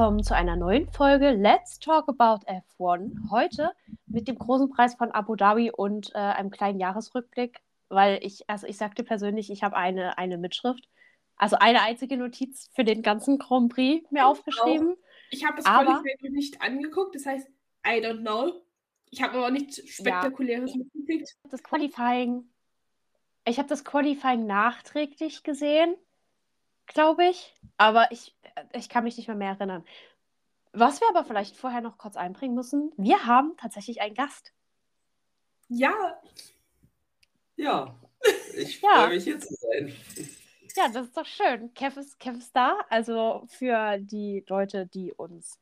willkommen zu einer neuen Folge Let's Talk About F1. Heute mit dem großen Preis von Abu Dhabi und äh, einem kleinen Jahresrückblick, weil ich, also ich sagte persönlich, ich habe eine, eine Mitschrift, also eine einzige Notiz für den ganzen Grand Prix mir aufgeschrieben. Ich habe das Aber- Qualifying nicht angeguckt, das heißt, I don't know. Ich habe aber nichts Spektakuläres mitgekriegt. Das Qualifying, ich habe das Qualifying nachträglich gesehen, glaube ich, aber ich, ich kann mich nicht mehr, mehr erinnern. Was wir aber vielleicht vorher noch kurz einbringen müssen, wir haben tatsächlich einen Gast. Ja, Ja, ich Ja. freue mich hier zu sein. Ja, das ist doch schön. Kev ist, Kev ist da. Also für die Leute, die uns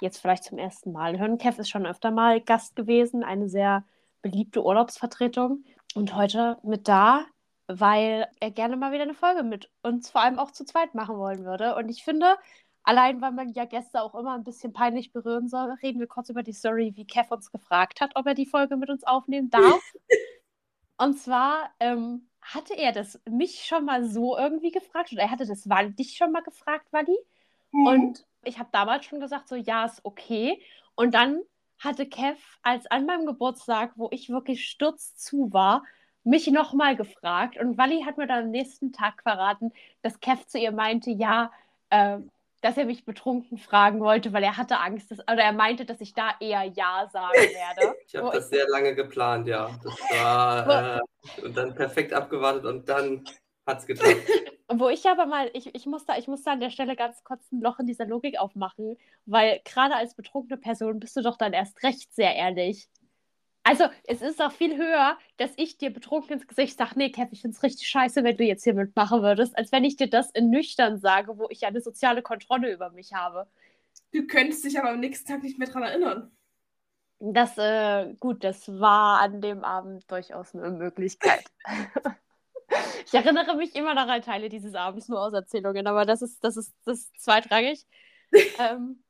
jetzt vielleicht zum ersten Mal hören. Kev ist schon öfter mal Gast gewesen, eine sehr beliebte Urlaubsvertretung. Und heute mit da, weil er gerne mal wieder eine Folge mit uns vor allem auch zu zweit machen wollen würde. Und ich finde, allein weil man ja Gäste auch immer ein bisschen peinlich berühren soll, reden wir kurz über die Story, wie Kev uns gefragt hat, ob er die Folge mit uns aufnehmen darf. Und zwar ähm, hatte er das mich schon mal so irgendwie gefragt oder er hatte das Wal dich schon mal gefragt, Wally. Mhm. Und ich habe damals schon gesagt, so ja, ist okay. Und dann hatte Kev als an meinem Geburtstag, wo ich wirklich sturzzu war, mich nochmal gefragt. Und Wally hat mir dann am nächsten Tag verraten, dass Kev zu ihr meinte, ja, äh, dass er mich betrunken fragen wollte, weil er hatte Angst, dass, oder er meinte, dass ich da eher Ja sagen werde. Ich habe das sehr lange geplant, ja. Das war äh, und dann perfekt abgewartet und dann hat's geklappt. Wo ich aber mal, ich, ich, muss da, ich muss da an der Stelle ganz kurz ein Loch in dieser Logik aufmachen, weil gerade als betrunkene Person bist du doch dann erst recht sehr ehrlich. Also, es ist auch viel höher, dass ich dir betrunken ins Gesicht sage, nee, Kev, ich find's richtig scheiße, wenn du jetzt hier mitmachen würdest, als wenn ich dir das in nüchtern sage, wo ich eine soziale Kontrolle über mich habe. du könntest dich aber am nächsten Tag nicht mehr dran erinnern. Das, äh, gut, das war an dem Abend durchaus eine Möglichkeit. ich erinnere mich immer noch an Teile dieses Abends nur aus Erzählungen, aber das ist, das ist, das ist zweitrangig. ähm,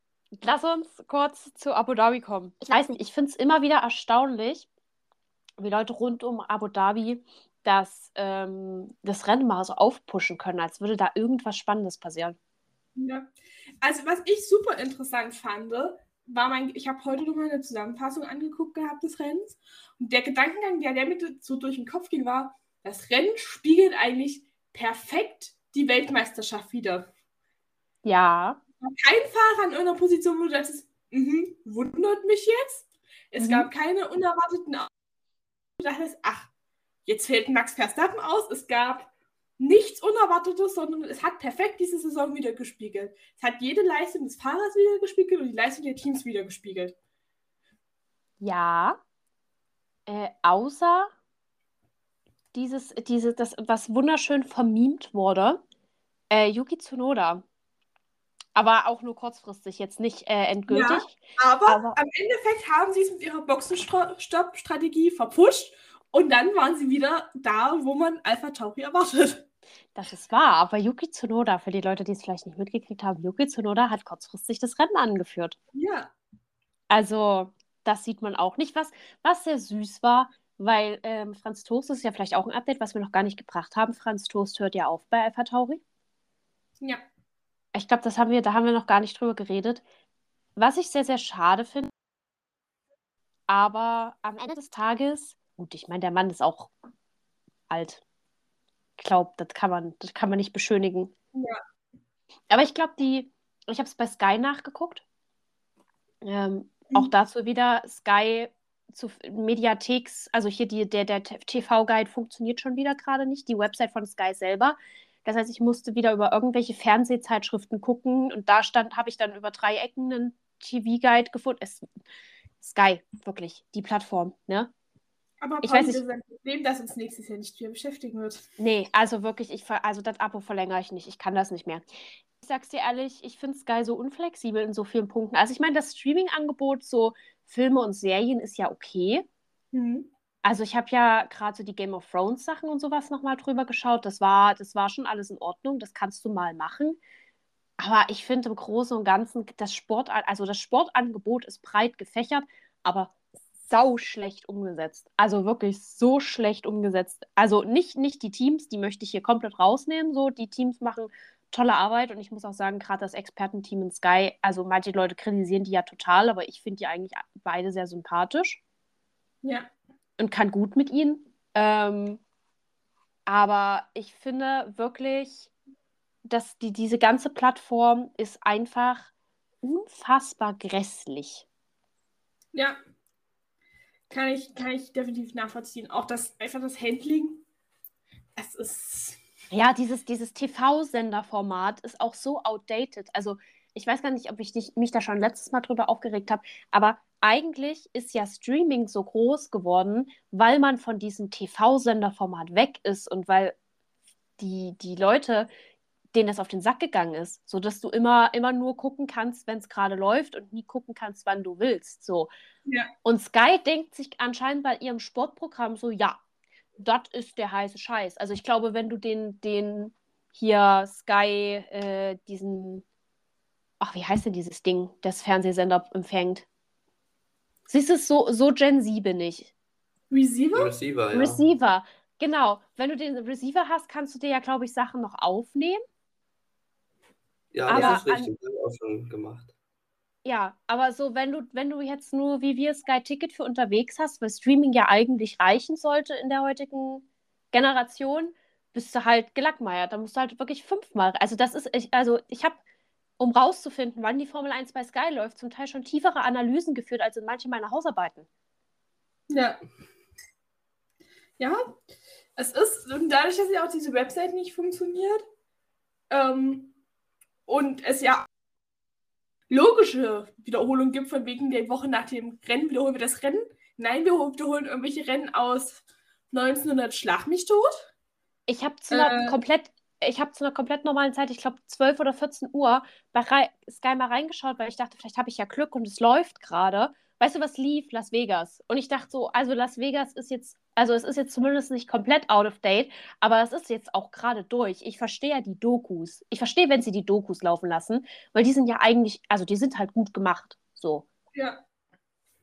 lass uns kurz zu Abu Dhabi kommen. Ich weiß nicht, ich finde es immer wieder erstaunlich, wie Leute rund um Abu Dhabi das, ähm, das Rennen mal so aufpushen können, als würde da irgendwas Spannendes passieren. Ja. Also, was ich super interessant fand, war mein, ich habe heute nochmal eine Zusammenfassung angeguckt gehabt des Rennens. Und der Gedankengang, der, der mir so durch den Kopf ging, war, das Rennen spiegelt eigentlich perfekt die Weltmeisterschaft wieder. Ja, Kein Fahrer an irgendeiner Position, wo du dachtest, mhm, wundert mich jetzt. Es Mhm. gab keine unerwarteten Du dachtest, ach, jetzt fällt Max Verstappen aus. Es gab nichts Unerwartetes, sondern es hat perfekt diese Saison wieder gespiegelt. Es hat jede Leistung des Fahrers wieder gespiegelt und die Leistung der Teams wieder gespiegelt. Ja, äh, außer dieses, diese, das, was wunderschön vermimt wurde, äh, Yuki Tsunoda. Aber auch nur kurzfristig, jetzt nicht äh, endgültig. Aber, Aber- am Endeffekt haben sie es mit ihrer Boxenstopp-Strategie verpusht und dann waren sie wieder da, wo man Alpha Tauri erwartet. Das ist wahr, aber Yuki Tsunoda, für die Leute, die es vielleicht nicht mitgekriegt haben, Yuki Tsunoda hat kurzfristig das Rennen angeführt. Ja. Also, das sieht man auch nicht, was, was sehr süß war, weil ähm, Franz Toast ist ja vielleicht auch ein Update, was wir noch gar nicht gebracht haben. Franz Toast hört ja auf bei Alpha Tauri. Ja. Ich glaube, das haben wir, da haben wir noch gar nicht drüber geredet. Was ich sehr, sehr schade finde. Aber am Ende des Tages, gut, ich meine, der Mann ist auch alt. Ich glaube, das kann man, das kann man nicht beschönigen. Ja. Aber ich glaube, die, ich habe es bei Sky nachgeguckt. Ähm, Mhm. Auch dazu wieder Sky zu Mediatheks, also hier die, der, der TV-Guide funktioniert schon wieder gerade nicht, die Website von Sky selber. Das heißt, ich musste wieder über irgendwelche Fernsehzeitschriften gucken und da stand, habe ich dann über drei Ecken einen TV-Guide gefunden. Es, Sky, wirklich, die Plattform, ne? Aber Ich weiß das nicht- ist ein Problem, das uns nächstes Jahr nicht mehr beschäftigen wird. Nee, also wirklich, ich also das Abo verlängere ich nicht. Ich kann das nicht mehr. Ich sag's dir ehrlich, ich finde Sky so unflexibel in so vielen Punkten. Also ich meine, das Streaming-Angebot, so Filme und Serien, ist ja okay. Mhm. Also ich habe ja gerade so die Game of Thrones Sachen und sowas nochmal drüber geschaut. Das war, das war schon alles in Ordnung. Das kannst du mal machen. Aber ich finde im Großen und Ganzen, das Sport, also das Sportangebot ist breit gefächert, aber sau schlecht umgesetzt. Also wirklich so schlecht umgesetzt. Also nicht, nicht die Teams, die möchte ich hier komplett rausnehmen. So, die Teams machen tolle Arbeit und ich muss auch sagen, gerade das Expertenteam in Sky, also manche Leute kritisieren die ja total, aber ich finde die eigentlich beide sehr sympathisch. Ja. Und kann gut mit ihnen. Ähm, aber ich finde wirklich, dass die, diese ganze Plattform ist einfach unfassbar grässlich. Ja. Kann ich, kann ich definitiv nachvollziehen. Auch das, einfach das Handling. Es ist. Ja, dieses, dieses TV-Senderformat ist auch so outdated. Also, ich weiß gar nicht, ob ich dich, mich da schon letztes Mal drüber aufgeregt habe, aber eigentlich ist ja Streaming so groß geworden, weil man von diesem TV-Senderformat weg ist und weil die, die Leute, denen das auf den Sack gegangen ist, sodass du immer, immer nur gucken kannst, wenn es gerade läuft und nie gucken kannst, wann du willst. So. Ja. Und Sky denkt sich anscheinend bei ihrem Sportprogramm so, ja, das ist der heiße Scheiß. Also ich glaube, wenn du den, den hier Sky, äh, diesen, ach, wie heißt denn dieses Ding, das Fernsehsender empfängt? Siehst du, so, so Gen Z bin ich. Receiver? Receiver, ja. Receiver, genau. Wenn du den Receiver hast, kannst du dir ja, glaube ich, Sachen noch aufnehmen. Ja, Aber das ist an- richtig. Ich auch schon gemacht. Ja, aber so, wenn du, wenn du jetzt nur wie wir Sky Ticket für unterwegs hast, weil Streaming ja eigentlich reichen sollte in der heutigen Generation, bist du halt gelackmeiert. Da musst du halt wirklich fünfmal. Also das ist, ich, also ich habe, um rauszufinden, wann die Formel 1 bei Sky läuft, zum Teil schon tiefere Analysen geführt als in manche meiner Hausarbeiten. Ja. Ja, es ist, und dadurch, dass ja auch diese Website nicht funktioniert, ähm, und es ja logische Wiederholungen gibt, von wegen der Woche nach dem Rennen wiederholen wir das Rennen. Nein, wir wiederholen irgendwelche Rennen aus 1900 Schlag mich tot. Ich habe zu einer Äh. komplett, ich habe zu einer komplett normalen Zeit, ich glaube 12 oder 14 Uhr, bei Sky mal reingeschaut, weil ich dachte, vielleicht habe ich ja Glück und es läuft gerade. Weißt du, was lief? Las Vegas. Und ich dachte so, also Las Vegas ist jetzt, also es ist jetzt zumindest nicht komplett out of date, aber es ist jetzt auch gerade durch. Ich verstehe ja die Dokus. Ich verstehe, wenn sie die Dokus laufen lassen, weil die sind ja eigentlich, also die sind halt gut gemacht. So. Ja.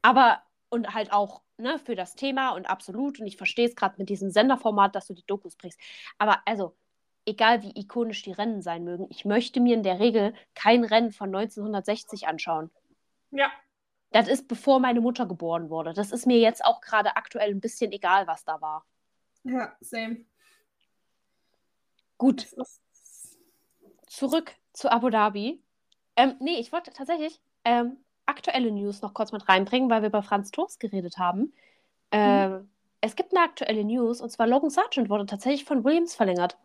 Aber, und halt auch ne, für das Thema und absolut, und ich verstehe es gerade mit diesem Senderformat, dass du die Dokus bringst. Aber also, egal wie ikonisch die Rennen sein mögen, ich möchte mir in der Regel kein Rennen von 1960 anschauen. Ja. Das ist bevor meine Mutter geboren wurde. Das ist mir jetzt auch gerade aktuell ein bisschen egal, was da war. Ja, same. Gut, zurück zu Abu Dhabi. Ähm, nee, ich wollte tatsächlich ähm, aktuelle News noch kurz mit reinbringen, weil wir über Franz Toast geredet haben. Ähm, Es gibt eine aktuelle News und zwar Logan Sargent wurde tatsächlich von Williams verlängert.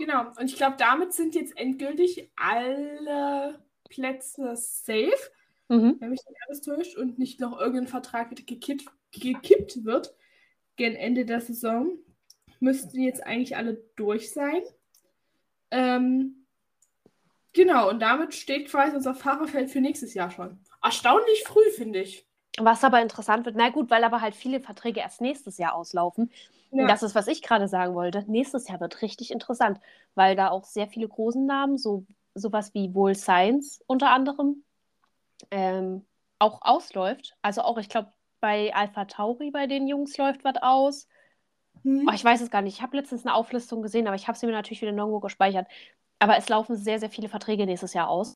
Genau. Und ich glaube, damit sind jetzt endgültig alle Plätze safe. Mhm. wenn mich nicht alles täuscht und nicht noch irgendein Vertrag wieder gekippt, gekippt wird, gegen Ende der Saison, müssten jetzt eigentlich alle durch sein. Ähm, genau, und damit steht quasi unser Fahrerfeld für nächstes Jahr schon. Erstaunlich früh, finde ich. Was aber interessant wird, na gut, weil aber halt viele Verträge erst nächstes Jahr auslaufen. Ja. Das ist, was ich gerade sagen wollte. Nächstes Jahr wird richtig interessant, weil da auch sehr viele großen Namen, so sowas wie wohl Science unter anderem, ähm, auch ausläuft. Also auch, ich glaube, bei Alpha Tauri bei den Jungs läuft was aus. Hm. Oh, ich weiß es gar nicht. Ich habe letztens eine Auflistung gesehen, aber ich habe sie mir natürlich wieder nirgendwo gespeichert. Aber es laufen sehr, sehr viele Verträge nächstes Jahr aus.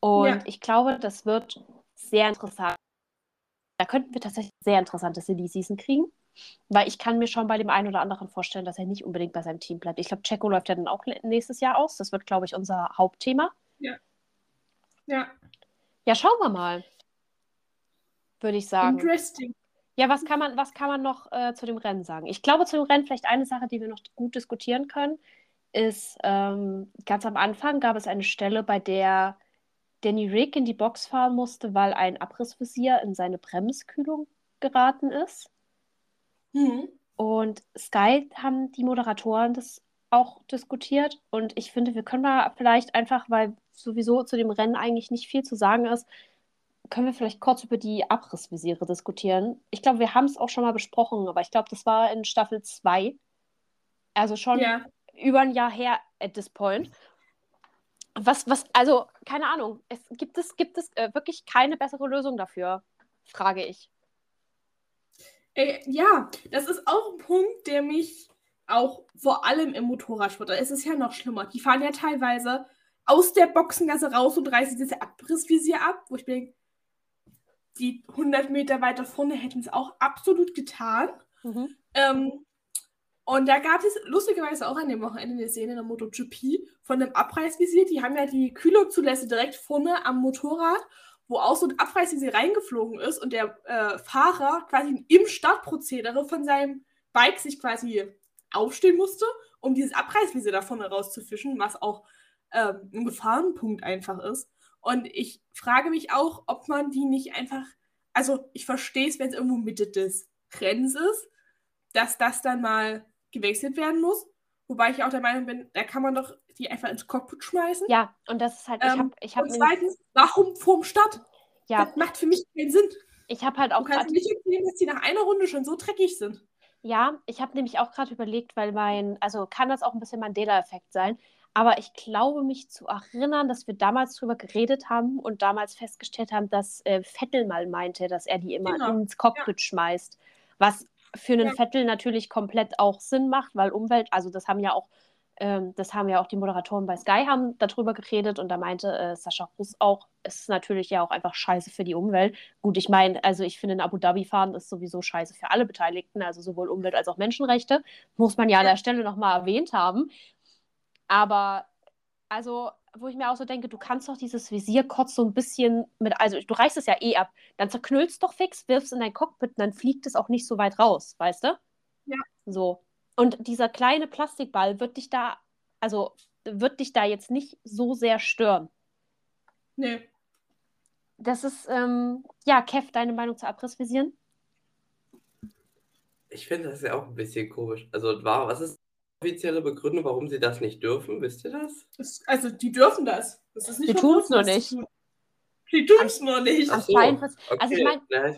Und Ja. ich glaube, das wird sehr interessant. Da könnten wir tatsächlich sehr interessante Silly Season kriegen. Weil ich kann mir schon bei dem einen oder anderen vorstellen, dass er nicht unbedingt bei seinem Team bleibt. Ich glaube, Checo läuft ja dann auch nächstes Jahr aus. Das wird, glaube ich, unser Hauptthema. ja, Ja, schauen wir mal. Würde ich sagen. interesting. Ja, was kann man, was kann man noch äh, zu dem Rennen sagen? Ich glaube, zu dem Rennen vielleicht eine Sache, die wir noch gut diskutieren können, ist, ähm, ganz am Anfang gab es eine Stelle, bei der Danny Rick in die Box fahren musste, weil ein Abrissvisier in seine Bremskühlung geraten ist. Hm. Und Sky haben die Moderatoren das auch diskutiert. Und ich finde, wir können mal vielleicht einfach, weil sowieso zu dem Rennen eigentlich nicht viel zu sagen ist, können wir vielleicht kurz über die Abrissvisiere diskutieren. Ich glaube, wir haben es auch schon mal besprochen, aber ich glaube, das war in Staffel 2. Also schon Ja, über ein Jahr her at this point. Was, was, also, keine Ahnung. Es, gibt es, gibt es äh, wirklich keine bessere Lösung dafür, frage ich. Ey, ja, das ist auch ein Punkt, der mich auch vor allem im Motorradsport, da ist es ja noch schlimmer. Die fahren ja teilweise aus der Boxengasse raus und reißen das Abrissvisier ab, wo ich denke, die 100 Meter weiter vorne hätten es auch absolut getan. Mhm. Ähm, und da gab es lustigerweise auch an dem Wochenende eine Szene in der MotoGP von einem Abreißvisier. Die haben ja die Kühlungszulässe direkt vorne am Motorrad, wo auch so ein Abreißvisier reingeflogen ist und der äh, Fahrer quasi im Startprozedere von seinem Bike sich quasi aufstehen musste, um dieses Abreißvisier da vorne rauszufischen, was auch ähm, ein Gefahrenpunkt einfach ist. Und ich frage mich auch, ob man die nicht einfach, also ich verstehe es, wenn es irgendwo Mitte des Rennens ist, dass das dann mal gewechselt werden muss. Wobei ich auch der Meinung bin, da kann man doch die einfach ins Cockpit schmeißen. Ja, und das ist halt, ich habe. Ich hab und zweitens, warum vorm Start? Ja. Das macht für mich keinen Sinn. Ich habe halt auch. Du kannst nicht empfehlen, dass die nach einer Runde schon so dreckig sind. Ja, ich habe nämlich auch gerade überlegt, weil mein, also kann das auch ein bisschen Mandela-Effekt sein, aber ich glaube mich zu erinnern, dass wir damals drüber geredet haben und damals festgestellt haben, dass äh, Vettel mal meinte, dass er die immer genau. ins Cockpit ja. schmeißt. Was für einen ja. Vettel natürlich komplett auch Sinn macht, weil Umwelt, also das haben ja auch, ähm, das haben ja auch die Moderatoren bei Sky haben darüber geredet und da meinte äh, Sascha Russ auch, es ist natürlich ja auch einfach scheiße für die Umwelt. Gut, ich meine, also ich finde, in Abu Dhabi fahren ist sowieso scheiße für alle Beteiligten, also sowohl Umwelt als auch Menschenrechte, muss man ja an der Stelle nochmal erwähnt haben. Aber also, wo ich mir auch so denke, du kannst doch dieses Visier kurz so ein bisschen mit, also du reißt es ja eh ab, dann zerknüllst doch fix, wirfst in dein Cockpit und dann fliegt es auch nicht so weit raus, weißt du? Ja. So. Und dieser kleine Plastikball wird dich da, also wird dich da jetzt nicht so sehr stören. Nee. Das ist, ähm, ja, Kev, deine Meinung zu Abrissvisieren? Ich finde das ja auch ein bisschen komisch. Also, war, was ist offizielle Begründung, warum sie das nicht dürfen? Wisst ihr das? das also, die dürfen das. das ist nicht die tun es nur nicht. Die tun es nur nicht. Ach so. okay. Also, ich meine, ja, ich,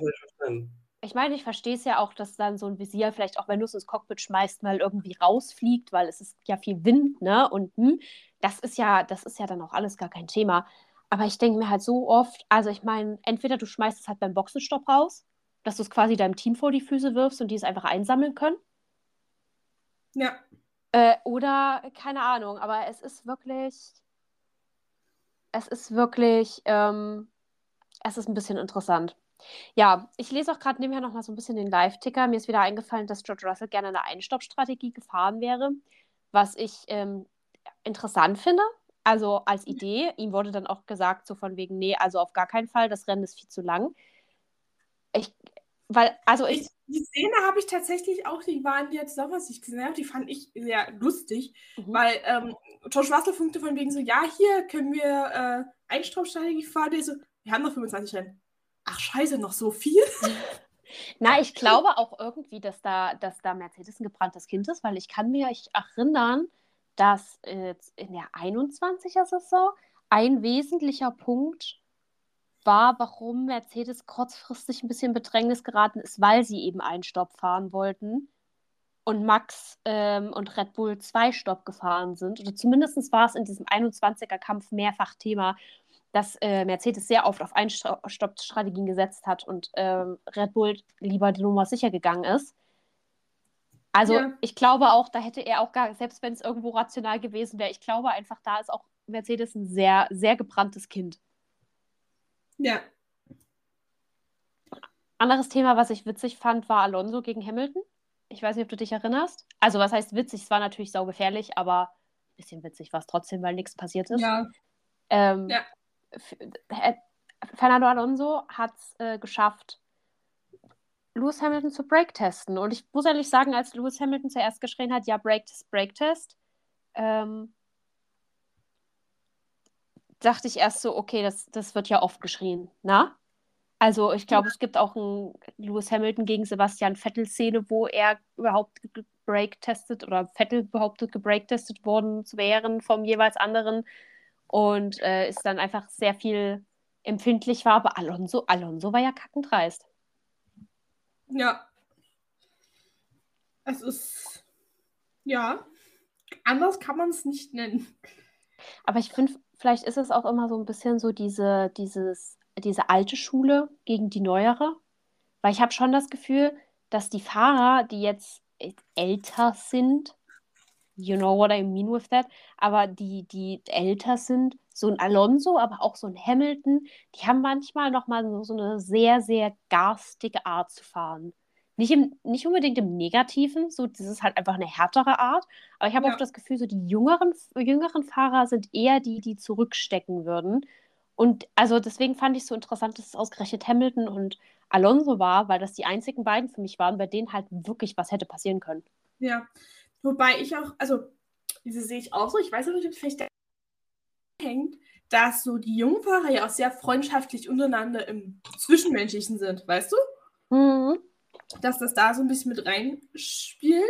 ich meine, ich verstehe es ja auch, dass dann so ein Visier vielleicht auch, wenn du es ins Cockpit schmeißt, mal irgendwie rausfliegt, weil es ist ja viel Wind, ne? Und hm, das ist ja, das ist ja dann auch alles gar kein Thema. Aber ich denke mir halt so oft, also ich meine, entweder du schmeißt es halt beim Boxenstopp raus, dass du es quasi deinem Team vor die Füße wirfst und die es einfach einsammeln können. Ja. Äh, oder keine Ahnung, aber es ist wirklich, es ist wirklich, ähm, es ist ein bisschen interessant. Ja, ich lese auch gerade nebenher noch mal so ein bisschen den Live-Ticker. Mir ist wieder eingefallen, dass George Russell gerne eine Einstoppstrategie gefahren wäre, was ich ähm, interessant finde. Also als Idee. Ihm wurde dann auch gesagt, so von wegen, nee, also auf gar keinen Fall, das Rennen ist viel zu lang. Ich, weil, also ich. Die Szene habe ich tatsächlich auch, die waren jetzt zusammen, was ich gesehen habe, die fand ich sehr lustig, mhm. weil ähm, George Russell funkte von wegen so, ja, hier können wir äh, Einstromstrategie fahren. Der so, wir haben noch 25 Rennen. Ach scheiße, noch so viel? Na, ich glaube auch irgendwie, dass da, dass da Mercedes ein gebranntes Kind ist, weil ich kann mir erinnern, dass äh, in der 21er Saison ein wesentlicher Punkt war, warum Mercedes kurzfristig ein bisschen Bedrängnis geraten ist, weil sie eben einen Stopp fahren wollten und Max ähm, und Red Bull zwei Stopp gefahren sind. Oder zumindest war es in diesem 21er-Kampf mehrfach Thema, dass äh, Mercedes sehr oft auf Einstoppstrategien gesetzt hat und ähm, Red Bull lieber die Nummer sicher gegangen ist. Also ja. ich glaube auch, da hätte er auch gar, selbst wenn es irgendwo rational gewesen wäre, ich glaube einfach, da ist auch Mercedes ein sehr, sehr gebranntes Kind. Ja. Anderes Thema, was ich witzig fand, war Alonso gegen Hamilton. Ich weiß nicht, ob du dich erinnerst. Also, was heißt witzig? Es war natürlich saugefährlich, aber ein bisschen witzig war es trotzdem, weil nichts passiert ist. Ja. Ähm, ja. Fernando Alonso hat es äh, geschafft, Lewis Hamilton zu Break-testen. Und ich muss ehrlich sagen, als Lewis Hamilton zuerst geschrien hat, ja, Break-Test, Break-Test, ähm, dachte ich erst so, okay, das, das wird ja oft geschrien, na? Also ich glaube, es gibt auch ein Lewis Hamilton gegen Sebastian Vettel-Szene, wo er überhaupt gebreak-testet oder Vettel behauptet gebreak-testet worden zu wären vom jeweils anderen und äh, ist dann einfach sehr viel empfindlich war. Aber Alonso, Alonso war ja kackendreist. Ja. Es ist, ja, anders kann man es nicht nennen. Aber ich finde, vielleicht ist es auch immer so ein bisschen so diese, dieses, diese alte Schule gegen die neuere. Weil ich habe schon das Gefühl, dass die Fahrer, die jetzt älter sind, you know what I mean with that. Aber die, die älter sind, so ein Alonso, aber auch so ein Hamilton, die haben manchmal nochmal so, so eine sehr, sehr garstige Art zu fahren. Nicht, im, nicht unbedingt im Negativen, so das ist halt einfach eine härtere Art, aber ich habe Ja. auch das Gefühl, so die jüngeren, jüngeren Fahrer sind eher die, die zurückstecken würden. Und also deswegen fand ich es so interessant, dass es ausgerechnet Hamilton und Alonso war, weil das die einzigen beiden für mich waren, bei denen halt wirklich was hätte passieren können. Ja. Wobei ich auch, also, diese sehe ich auch so. Ich weiß nicht, ob es vielleicht hängt, dass so die jungen Fahrer ja auch sehr freundschaftlich untereinander im Zwischenmenschlichen sind, weißt du? Mhm. Dass das da so ein bisschen mit reinspielt,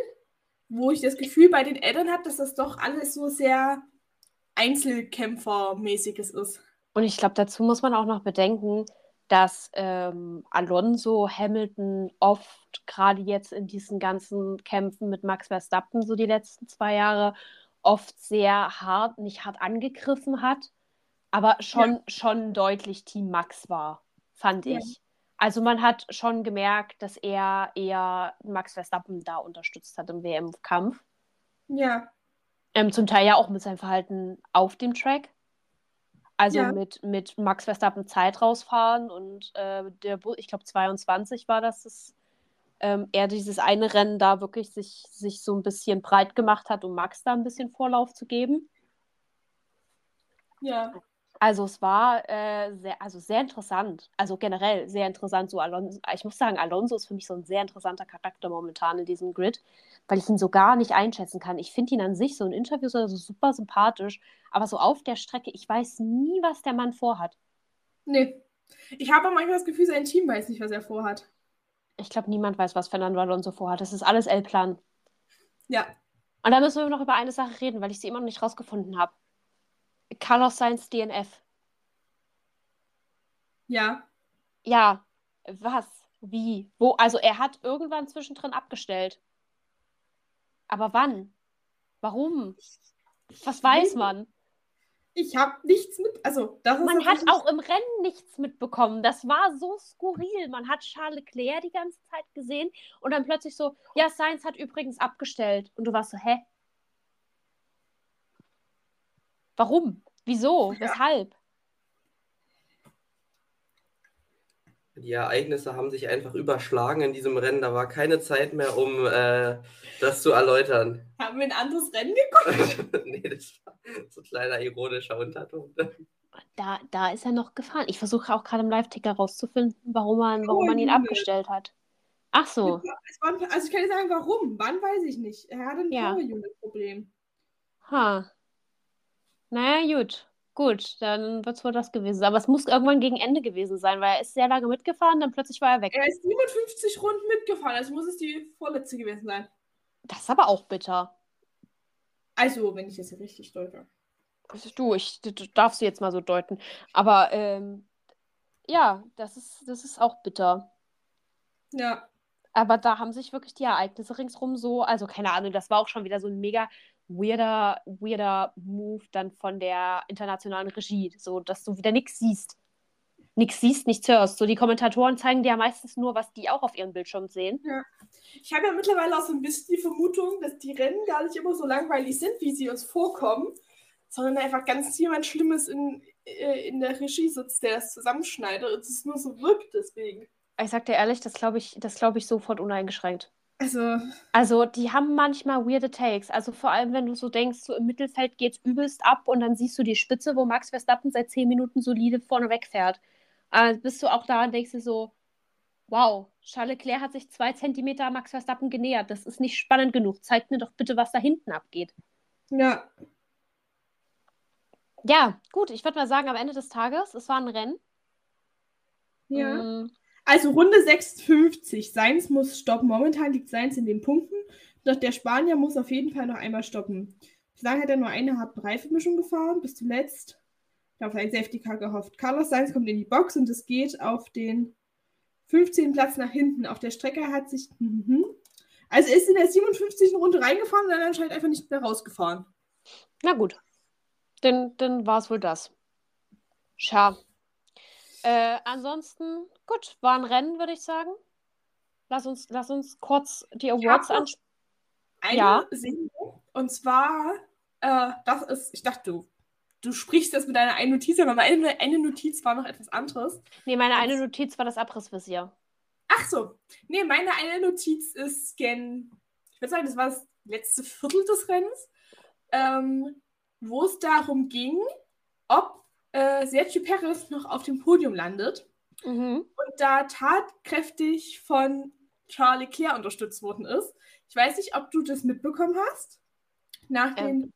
wo ich das Gefühl bei den Eltern habe, dass das doch alles so sehr Einzelkämpfermäßiges ist. Und ich glaube, dazu muss man auch noch bedenken, dass ähm, Alonso Hamilton oft, gerade jetzt in diesen ganzen Kämpfen mit Max Verstappen, so die letzten zwei Jahre, oft sehr hart, nicht hart angegriffen hat, aber schon, schon deutlich Team Max war, fand Ja. ich. Also man hat schon gemerkt, dass er eher Max Verstappen da unterstützt hat im WM-Kampf. Ja, Ähm, zum Teil ja auch mit seinem Verhalten auf dem Track. Also Ja. mit, mit Max Verstappen Zeit rausfahren und äh, der ich glaube 22 war das, dass ähm, er dieses eine Rennen da wirklich sich, sich so ein bisschen breit gemacht hat, um Max da ein bisschen Vorlauf zu geben. ja, Also es war äh, sehr, also sehr interessant. Also generell sehr interessant. So Alonso, ich muss sagen, Alonso ist für mich so ein sehr interessanter Charakter momentan in diesem Grid, weil ich ihn so gar nicht einschätzen kann. Ich finde ihn an sich so in Interviews oder so super sympathisch, aber so auf der Strecke, ich weiß nie, was der Mann vorhat. nee. Ich habe auch manchmal das Gefühl, sein Team weiß nicht, was er vorhat. Ich glaube, niemand weiß, was Fernando Alonso vorhat. Das ist alles El-Plan. Ja, Und da müssen wir noch über eine Sache reden, weil ich sie immer noch nicht rausgefunden habe. Carlos Sainz DNF. ja. Ja, was? Wie? Wo? Also er hat irgendwann zwischendrin abgestellt. Aber wann? Warum? Was weiß man? Ich habe nichts mit. Also, das ist Man hat auch im Rennen nichts mitbekommen. Das war so skurril. Man hat Charles Leclerc die ganze Zeit gesehen und dann plötzlich so, ja, Sainz hat übrigens abgestellt. Und du warst so, hä? Warum? Wieso? Ja. Weshalb? Die Ereignisse haben sich einfach überschlagen in diesem Rennen. Da war keine Zeit mehr, um äh, das zu erläutern. Haben wir ein anderes Rennen geguckt? nee, das war so ein kleiner ironischer Unterton. Da, da ist er noch gefahren. Ich versuche auch gerade im Live-Ticker rauszufinden, warum man, warum Oh, man ihn abgestellt hat. Ach so. Es war, also, ich kann nicht sagen, warum. Wann weiß ich nicht. Er hatte ein Ja. Power-Unit-Problem. Ha. Naja, gut. Gut, dann wird es wohl das gewesen sein. Aber es muss irgendwann gegen Ende gewesen sein, weil er ist sehr lange mitgefahren, dann plötzlich war er weg. Er ist 57 Runden mitgefahren, also muss es die vorletzte gewesen sein. Das ist aber auch bitter. Also, wenn ich das hier richtig deute. Das ist du, ich darf sie jetzt mal so deuten. Aber ähm, ja, das ist, das ist auch bitter. Ja, Aber da haben sich wirklich die Ereignisse ringsrum so, also keine Ahnung, das war auch schon wieder so ein mega weirder, weirder Move dann von der internationalen Regie, so dass du wieder nichts siehst. Nichts siehst, nichts hörst. So die Kommentatoren zeigen dir ja meistens nur, was die auch auf ihrem Bildschirm sehen. ich habe ja mittlerweile auch so ein bisschen die Vermutung, dass die Rennen gar nicht immer so langweilig sind, wie sie uns vorkommen, sondern einfach ganz jemand Schlimmes in, äh, in der Regie sitzt, der das zusammenschneidet und es nur so wirkt deswegen. Ich sag dir ehrlich, das glaube ich, das glaube ich sofort uneingeschränkt. Also, Also, die haben manchmal weirde Takes. Also, vor allem, wenn du so denkst, so im Mittelfeld geht's übelst ab und dann siehst du die Spitze, wo Max Verstappen seit 10 Minuten solide vorne wegfährt. Äh, bist du auch da und denkst dir so, wow, Charles Leclerc hat sich zwei Zentimeter Max Verstappen genähert. Das ist nicht spannend genug. Zeig mir doch bitte, was da hinten abgeht. ja, Ja, gut, ich würde mal sagen, am Ende des Tages, es war ein Rennen. ja. Mm, Also Runde 56. Seins muss stoppen. Momentan liegt Seins in den Punkten. Doch der Spanier muss auf jeden Fall noch einmal stoppen. Bislang hat er nur eine harte Reifenmischung gefahren, bis zuletzt auf einen Safety Car gehofft. Carlos Sainz kommt in die Box und es geht auf den 15. Platz nach hinten. Auf der Strecke hat sich. Mhm. Also ist in der 57. Runde reingefahren und dann anscheinend einfach nicht mehr rausgefahren. Na gut. Dann, dann war es wohl das. Schade. Äh, ansonsten, gut, war ein Rennen, würde ich sagen. Lass uns, lass uns kurz die Awards eine Ja. Szene. Und zwar, äh, das ist, ich dachte, du, du sprichst das mit deiner einen Notiz, aber meine eine Notiz war noch etwas anderes. Nee, meine eine Notiz war das Abrissvisier. Ach so. Nee, meine eine Notiz ist gen, ich würde sagen, das war das letzte Viertel des Rennens, ähm, wo es darum ging, ob äh, Sergio Perez noch auf dem Podium landet Mhm. und da tatkräftig von Charles Leclerc unterstützt worden ist. Ich weiß nicht, ob du das mitbekommen hast. Nach Ähm. den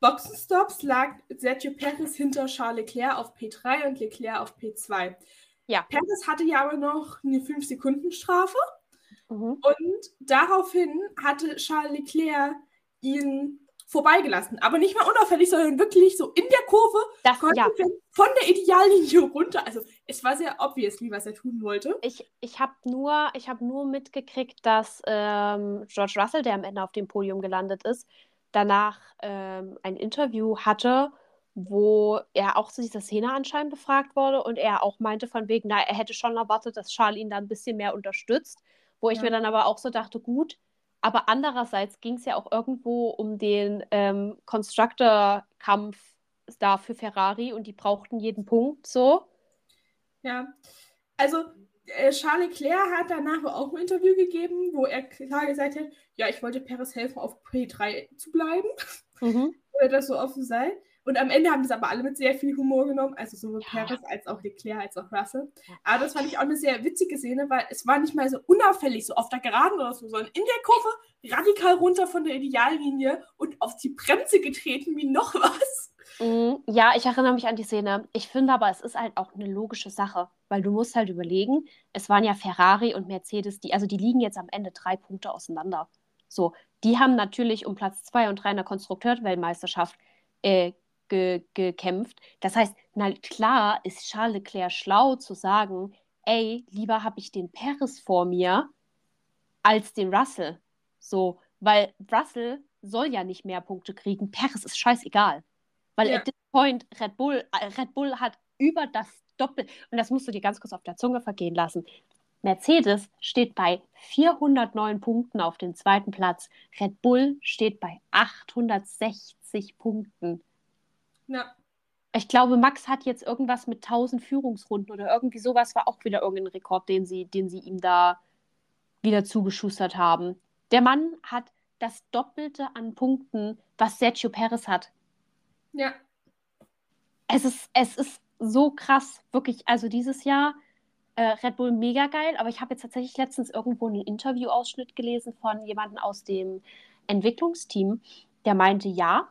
Boxenstops lag Sergio Perez hinter Charles Leclerc auf P3 und Leclerc auf P2. Ja. Perez hatte ja aber noch eine 5-Sekunden-Strafe Mhm. und daraufhin hatte Charles Leclerc ihn vorbeigelassen. Aber nicht mal unauffällig, sondern wirklich so in der Kurve Das, ja, von der Ideallinie runter. Also es war sehr obviously, was er tun wollte. ich, ich habe nur, ich hab nur mitgekriegt, dass ähm, George Russell, der am Ende auf dem Podium gelandet ist, danach ähm, ein Interview hatte, wo er auch zu dieser Szene anscheinend befragt wurde und er auch meinte von wegen, na, er hätte schon erwartet, dass Charles ihn da ein bisschen mehr unterstützt, wo ich Ja. mir dann aber auch so dachte, gut, aber andererseits ging es ja auch irgendwo um den ähm, Constructor-Kampf da für Ferrari und die brauchten jeden Punkt so. Ja, also äh, Charles Leclerc hat danach auch ein Interview gegeben, wo er klar gesagt hat, ja, ich wollte Perez helfen, auf P3 zu bleiben, Mhm. oder das so offen sei. Und am Ende haben das aber alle mit sehr viel Humor genommen, also sowohl Ja. Perez als auch Leclerc als auch Russell. Aber das fand ich auch eine sehr witzige Szene, weil es war nicht mal so unauffällig, so auf der Geraden oder so, sondern in der Kurve radikal runter von der Ideallinie und auf die Bremse getreten wie noch was. Mm, Ja, ich erinnere mich an die Szene. Ich finde aber, es ist halt auch eine logische Sache, weil du musst halt überlegen, es waren ja Ferrari und Mercedes, die, also die liegen jetzt am Ende drei Punkte auseinander. So, die haben natürlich um Platz zwei und drei in der Konstrukteursweltmeisterschaft äh, ge gekämpft. Das heißt, na klar ist Charles Leclerc schlau zu sagen, ey, lieber habe ich den Perez vor mir als den Russell. So, weil Russell soll ja nicht mehr Punkte kriegen. Perez ist scheißegal. Weil Ja. at this point Red Bull, äh, Red Bull hat über das Doppel, und das musst du dir ganz kurz auf der Zunge vergehen lassen. Mercedes steht bei 409 Punkten auf dem zweiten Platz. Red Bull steht bei 860 Punkten. Ja, Ich glaube, Max hat jetzt irgendwas mit 1000 Führungsrunden oder irgendwie sowas war auch wieder irgendein Rekord, den sie, den sie ihm da wieder zugeschustert haben. Der Mann hat das Doppelte an Punkten, was Sergio Perez hat. ja, Es ist, es ist so krass, wirklich. Also dieses Jahr äh, Red Bull mega geil, aber ich habe jetzt tatsächlich letztens irgendwo einen Interviewausschnitt gelesen von jemandem aus dem Entwicklungsteam, der meinte, ja,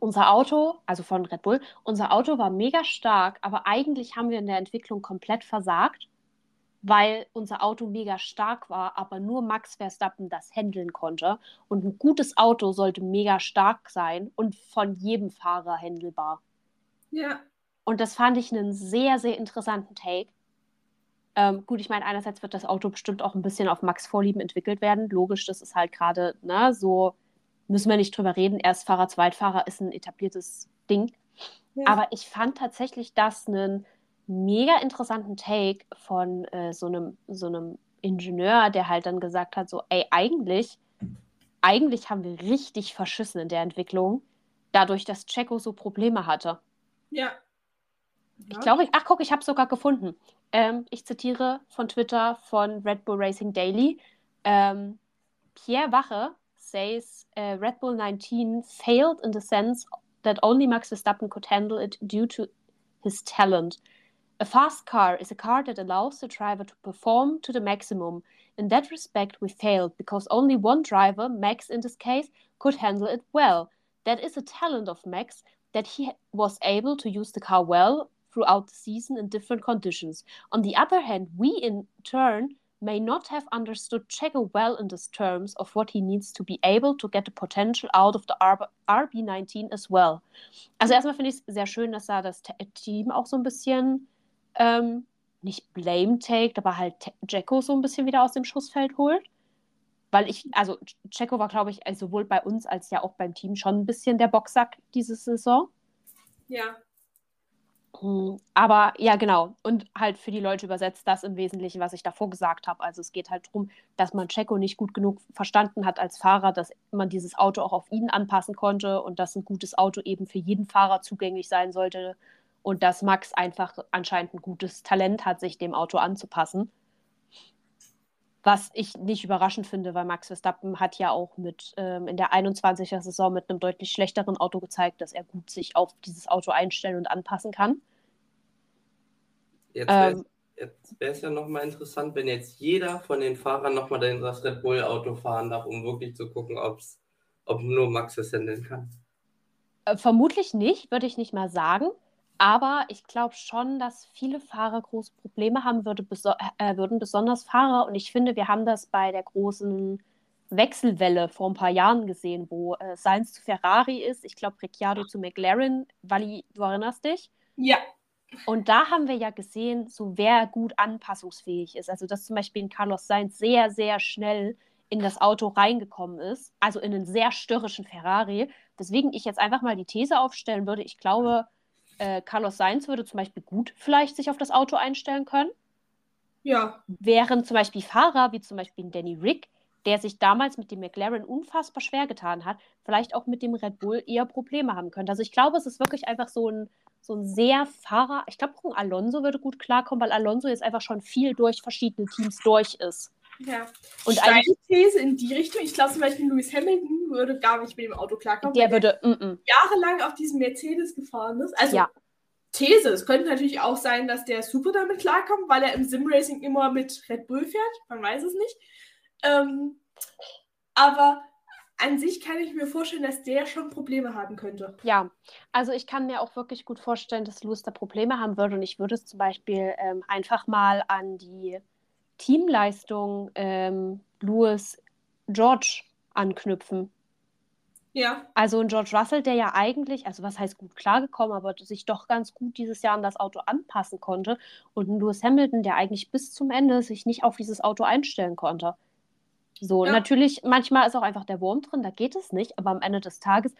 unser Auto, also von Red Bull, unser Auto war mega stark, aber eigentlich haben wir in der Entwicklung komplett versagt, weil unser Auto mega stark war, aber nur Max Verstappen das handeln konnte. Und ein gutes Auto sollte mega stark sein und von jedem Fahrer handelbar. ja. Und das fand ich einen sehr, sehr interessanten Take. Ähm, gut, ich meine, einerseits wird das Auto bestimmt auch ein bisschen auf Max Vorlieben entwickelt werden. Logisch, das ist halt gerade, ne, so müssen wir nicht drüber reden. Erstfahrer, Zweitfahrer ist ein etabliertes Ding. Ja. Aber ich fand tatsächlich das einen mega interessanten Take von äh, so einem, so einem Ingenieur, der halt dann gesagt hat, so, ey, eigentlich, eigentlich haben wir richtig verschissen in der Entwicklung, dadurch, dass Checo so Probleme hatte. Ja. Ich glaube, ich, ach guck, ich habe es sogar gefunden. Ähm, ich zitiere von Twitter von Red Bull Racing Daily. Ähm, Pierre Wache says uh, Red Bull 19 failed in the sense that only Max Verstappen could handle it due to his talent. A fast car is a car that allows the driver to perform to the maximum. In that respect, we failed because only one driver, Max in this case, could handle it well. That is a talent of Max that he was able to use the car well throughout the season in different conditions. On the other hand, we in turn may not have understood Checo well in these terms of what he needs to be able to get the potential out of the RB19 as well. Also erstmal finde ich es sehr schön, dass da das Te- Team auch so ein bisschen ähm, nicht blame taked, aber halt Jacko so ein bisschen wieder aus dem Schussfeld holt. Weil ich, also Checo war, glaube ich, sowohl bei uns als ja auch beim Team schon ein bisschen der Boxsack diese Saison. Ja. Hm, Aber ja, genau. Und halt für die Leute übersetzt das im Wesentlichen, was ich davor gesagt habe. Also es geht halt darum, dass man Checo nicht gut genug verstanden hat als Fahrer, dass man dieses Auto auch auf ihn anpassen konnte und dass ein gutes Auto eben für jeden Fahrer zugänglich sein sollte. Und dass Max einfach anscheinend ein gutes Talent hat, sich dem Auto anzupassen. Was ich nicht überraschend finde, weil Max Verstappen hat ja auch mit ähm, in der 21er Saison mit einem deutlich schlechteren Auto gezeigt, dass er gut sich auf dieses Auto einstellen und anpassen kann. Jetzt wäre Ähm, es ja nochmal interessant, wenn jetzt jeder von den Fahrern nochmal das Red Bull-Auto fahren darf, um wirklich zu gucken, ob's, ob nur Max es handeln kann. Äh, vermutlich nicht, würde ich nicht mal sagen. Aber ich glaube schon, dass viele Fahrer große Probleme haben würde, beso äh, würden, besonders Fahrer. Und ich finde, wir haben das bei der großen Wechselwelle vor ein paar Jahren gesehen, wo äh, Sainz zu Ferrari ist, ich glaube Ricciardo zu McLaren, Wally, du erinnerst dich? Ja, Und da haben wir ja gesehen, so wer gut anpassungsfähig ist. Also dass zum Beispiel ein Carlos Sainz sehr, sehr schnell in das Auto reingekommen ist, also in einen sehr störrischen Ferrari. Deswegen ich jetzt einfach mal die These aufstellen würde, ich glaube, äh, Carlos Sainz würde zum Beispiel gut vielleicht sich auf das Auto einstellen können, ja, während zum Beispiel Fahrer wie zum Beispiel ein Danny Rick, der sich damals mit dem McLaren unfassbar schwer getan hat, vielleicht auch mit dem Red Bull eher Probleme haben könnte. Also ich glaube, es ist wirklich einfach so ein, so ein sehr Fahrer, ich glaube auch ein Alonso würde gut klarkommen, weil Alonso jetzt einfach schon viel durch verschiedene Teams durch ist. ja. Und eigentlich, These in die Richtung. Ich glaube zum Beispiel, Lewis Hamilton würde gar nicht mit dem Auto klarkommen, der würde, mm, mm. jahrelang auf diesem Mercedes gefahren ist. Also Ja. These. Es könnte natürlich auch sein, dass der super damit klarkommt, weil er im Simracing immer mit Red Bull fährt. Man weiß es nicht. Ähm, aber an sich kann ich mir vorstellen, dass der schon Probleme haben könnte. Ja, also ich kann mir auch wirklich gut vorstellen, dass Lewis da Probleme haben würde. Und ich würde es zum Beispiel ähm, einfach mal an die Teamleistung ähm, Lewis George anknüpfen. Ja, Also ein George Russell, der ja eigentlich, also was heißt gut klargekommen, aber sich doch ganz gut dieses Jahr an das Auto anpassen konnte. Und ein Lewis Hamilton, der eigentlich bis zum Ende sich nicht auf dieses Auto einstellen konnte. So, Ja. natürlich, manchmal ist auch einfach der Wurm drin, da geht es nicht, aber am Ende des Tages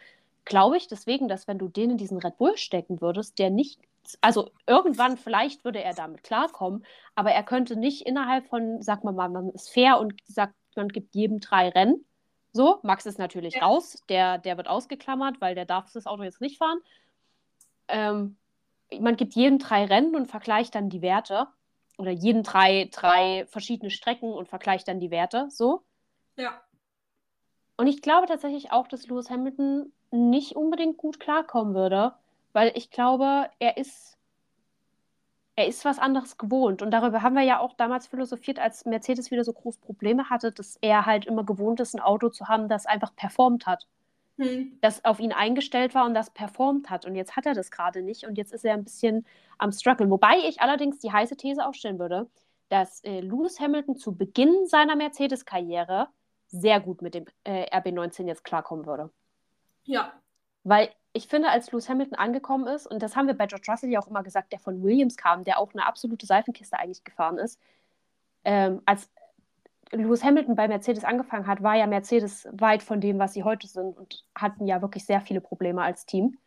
glaube ich deswegen, dass wenn du den in diesen Red Bull stecken würdest, der nicht, also irgendwann vielleicht würde er damit klarkommen, aber er könnte nicht innerhalb von, sag mal mal, man ist fair und sagt, man gibt jedem drei Rennen. So, Max ist natürlich Ja. raus, der, der wird ausgeklammert, weil der darf das Auto jetzt nicht fahren. Ähm, man gibt jedem drei Rennen und vergleicht dann die Werte. Oder jeden drei, drei verschiedene Strecken und vergleicht dann die Werte. So. Ja. Und ich glaube tatsächlich auch, dass Lewis Hamilton nicht unbedingt gut klarkommen würde, weil ich glaube, er ist, er ist was anderes gewohnt. Und darüber haben wir ja auch damals philosophiert, als Mercedes wieder so große Probleme hatte, dass er halt immer gewohnt ist, ein Auto zu haben, das einfach performt hat. Hm. Das auf ihn eingestellt war und das performt hat. Und jetzt hat er das gerade nicht und jetzt ist er ein bisschen am struggeln. Wobei ich allerdings die heiße These aufstellen würde, dass äh, Lewis Hamilton zu Beginn seiner Mercedes-Karriere sehr gut mit dem äh, RB19 jetzt klarkommen würde. Ja, Weil ich finde, als Lewis Hamilton angekommen ist, und das haben wir bei George Russell ja auch immer gesagt, der von Williams kam, der auch eine absolute Seifenkiste eigentlich gefahren ist, ähm, als Lewis Hamilton bei Mercedes angefangen hat, war ja Mercedes weit von dem, was sie heute sind und hatten ja wirklich sehr viele Probleme als Team.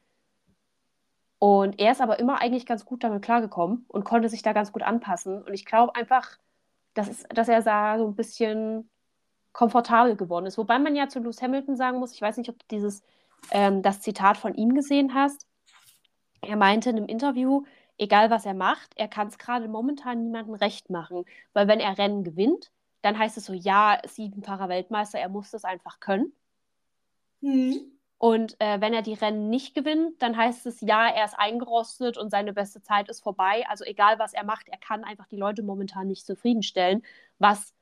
Und er ist aber immer eigentlich ganz gut damit klargekommen und konnte sich da ganz gut anpassen. Und ich glaube einfach, dass, es, dass er da so ein bisschen komfortabel geworden ist. Wobei man ja zu Lewis Hamilton sagen muss, ich weiß nicht, ob du dieses, ähm, das Zitat von ihm gesehen hast. Er meinte in einem Interview, egal was er macht, er kann es gerade momentan niemandem recht machen. Weil wenn er Rennen gewinnt, dann heißt es so, ja, siebenfacher Weltmeister, er muss das einfach können. hm. Und äh, wenn er die Rennen nicht gewinnt, dann heißt es, ja, er ist eingerostet und seine beste Zeit ist vorbei. Also egal, was er macht, er kann einfach die Leute momentan nicht zufriedenstellen, was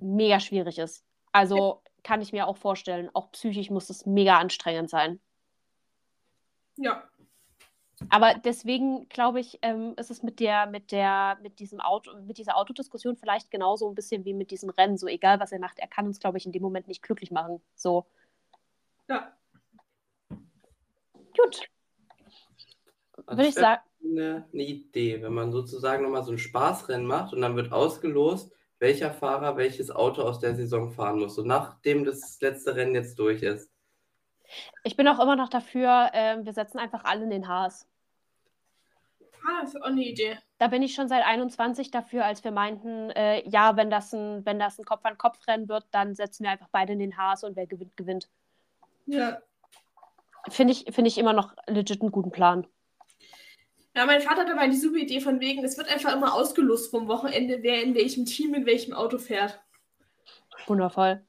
mega schwierig ist. Also kann ich mir auch vorstellen, auch psychisch muss es mega anstrengend sein. ja. Aber deswegen glaube ich, ähm, ist es mit der, mit der, mit diesem Auto, mit dieser Autodiskussion vielleicht genauso ein bisschen wie mit diesem Rennen. So egal, was er macht, er kann uns, glaube ich, in dem Moment nicht glücklich machen. So, Ja, gut, Also würde ich sagen. Eine, eine Idee, wenn man sozusagen nochmal so ein Spaßrennen macht und dann wird ausgelost, welcher Fahrer welches Auto aus der Saison fahren muss. Und nachdem das letzte Rennen jetzt durch ist. Ich bin auch immer noch dafür, ähm, wir setzen einfach alle in den Haas. Ah, das ist auch eine Idee. Da bin ich schon seit 21 dafür, als wir meinten, äh, ja, wenn das ein, wenn das ein Kopf-an-Kopf-Rennen wird, dann setzen wir einfach beide in den Haas und wer gewinnt, gewinnt. Ja. Finde ich, find ich immer noch legit einen guten Plan. Ja, mein Vater hat aber die super Idee von wegen, es wird einfach immer ausgelost vom Wochenende, wer in welchem Team mit welchem Auto fährt. Wundervoll.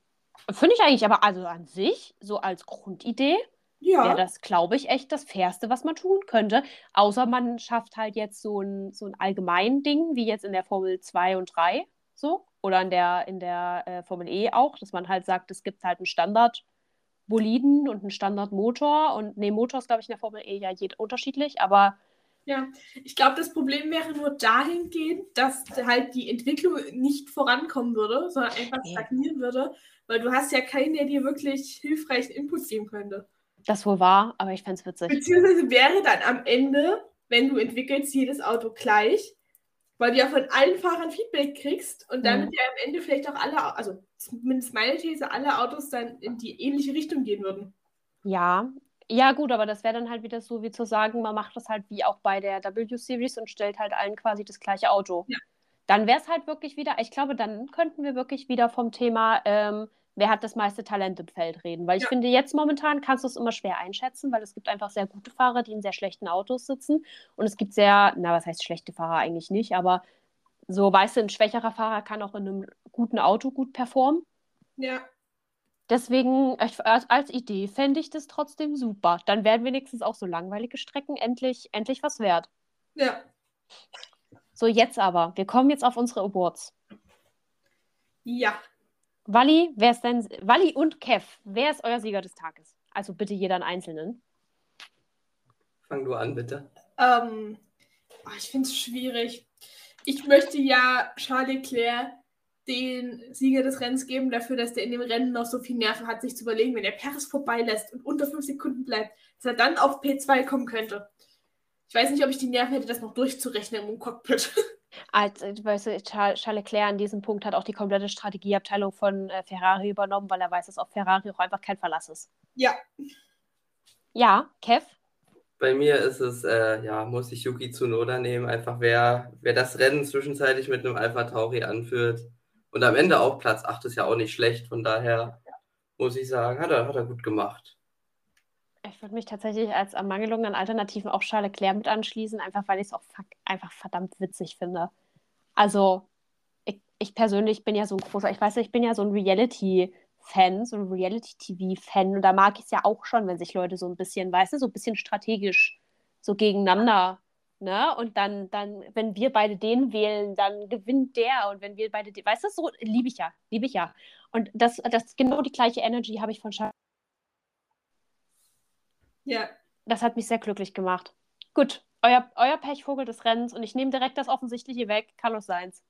Finde ich eigentlich aber, also an sich, so als Grundidee, Ja. wäre das, glaube ich, echt das Fairste, was man tun könnte. Außer man schafft halt jetzt so ein, so ein allgemein Ding, wie jetzt in der Formel 2 und 3, so. Oder in der, in der äh, Formel E auch, dass man halt sagt, es gibt halt einen Standard-Boliden und einen Standard-Motor. Und nee, Motor ist, glaube ich, in der Formel E ja jed unterschiedlich, aber Ja, ich glaube, das Problem wäre nur dahingehend, dass halt die Entwicklung nicht vorankommen würde, sondern einfach stagnieren würde, weil du hast ja keinen, der dir wirklich hilfreichen Input geben könnte. das wohl war, aber ich fände es witzig. Beziehungsweise wäre dann am Ende, wenn du entwickelst, jedes Auto gleich, weil du ja von allen Fahrern Feedback kriegst und damit Mhm. ja am Ende vielleicht auch alle, also zumindest meine These, alle Autos dann in die ähnliche Richtung gehen würden. Ja, ja, gut, aber das wäre dann halt wieder so, wie zu sagen, man macht das halt wie auch bei der W-Series und stellt halt allen quasi das gleiche Auto. Ja. Dann wäre es halt wirklich wieder, ich glaube, dann könnten wir wirklich wieder vom Thema, ähm, wer hat das meiste Talent im Feld reden. Weil ich Ja. finde, jetzt momentan kannst du es immer schwer einschätzen, weil es gibt einfach sehr gute Fahrer, die in sehr schlechten Autos sitzen. Und es gibt sehr, na, was heißt schlechte Fahrer eigentlich nicht, aber so, weißt du, ein schwächerer Fahrer kann auch in einem guten Auto gut performen. Ja. Deswegen, als, als Idee fände ich das trotzdem super. Dann wären wenigstens auch so langweilige Strecken endlich, endlich was wert. Ja. So, jetzt aber. Wir kommen jetzt auf unsere Awards. Ja. Walli, wer ist denn. Walli und Kev, wer ist euer Sieger des Tages? Also bitte jeder einen Einzelnen. Fang du an, bitte. Ähm, oh, ich finde es schwierig. Ich möchte ja Charles Leclerc den Sieger des Rennens geben, dafür, dass der in dem Rennen noch so viel Nerven hat, sich zu überlegen, wenn er Paris vorbeilässt und unter fünf Sekunden bleibt, dass er dann auf P2 kommen könnte. Ich weiß nicht, ob ich die Nerven hätte, das noch durchzurechnen im Cockpit. Als, äh, weißt du, Charles, Charles Leclerc an diesem Punkt hat auch die komplette Strategieabteilung von äh, Ferrari übernommen, weil er weiß, dass auf Ferrari auch einfach kein Verlass ist. ja, Ja, Kev? Bei mir ist es, äh, ja, muss ich Yuki Tsunoda nehmen, einfach wer, wer das Rennen zwischenzeitlich mit einem Alpha Tauri anführt. Und am Ende auch Platz 8 ist ja auch nicht schlecht, von daher muss ich sagen, hat er, hat er gut gemacht. Ich würde mich tatsächlich als Ermangelung an Alternativen auch Charles Leclerc mit anschließen, einfach weil ich es auch einfach verdammt witzig finde. Also, ich, ich persönlich bin ja so ein großer, ich weiß nicht, ich bin ja so ein Reality-Fan, so ein Reality-TV-Fan und da mag ich es ja auch schon, wenn sich Leute so ein bisschen, weißt du, so ein bisschen strategisch so gegeneinander, ne? Und dann, dann, wenn wir beide den wählen, dann gewinnt der und wenn wir beide, den, weißt du, so liebe ich ja, liebe ich ja. Und das, das genau die gleiche Energy habe ich von Charles ja. das hat mich sehr glücklich gemacht. Gut, euer, euer Pechvogel des Rennens und ich nehme direkt das Offensichtliche weg, Carlos Sainz.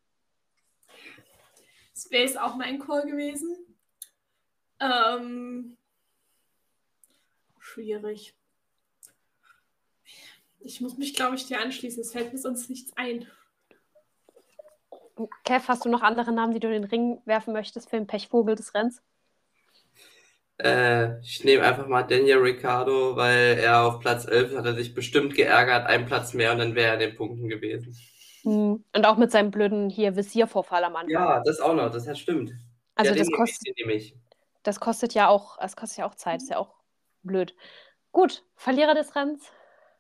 Space auch mein Call gewesen. Ähm, schwierig. Ich muss mich, glaube ich, dir anschließen. Es fällt mir sonst nichts ein. Kev, hast du noch andere Namen, die du in den Ring werfen möchtest für den Pechvogel des Rennens? Äh, ich nehme einfach mal Daniel Ricciardo, weil er auf Platz 11 hat er sich bestimmt geärgert, einen Platz mehr und dann wäre er in den Punkten gewesen. Hm. Und auch mit seinem blöden hier Visiervorfall am Anfang. Ja, das auch noch, das hat stimmt. also ja, das, kostet, das kostet ja auch, das kostet ja auch Zeit, ist ja auch blöd. Gut, Verlierer des Rennens.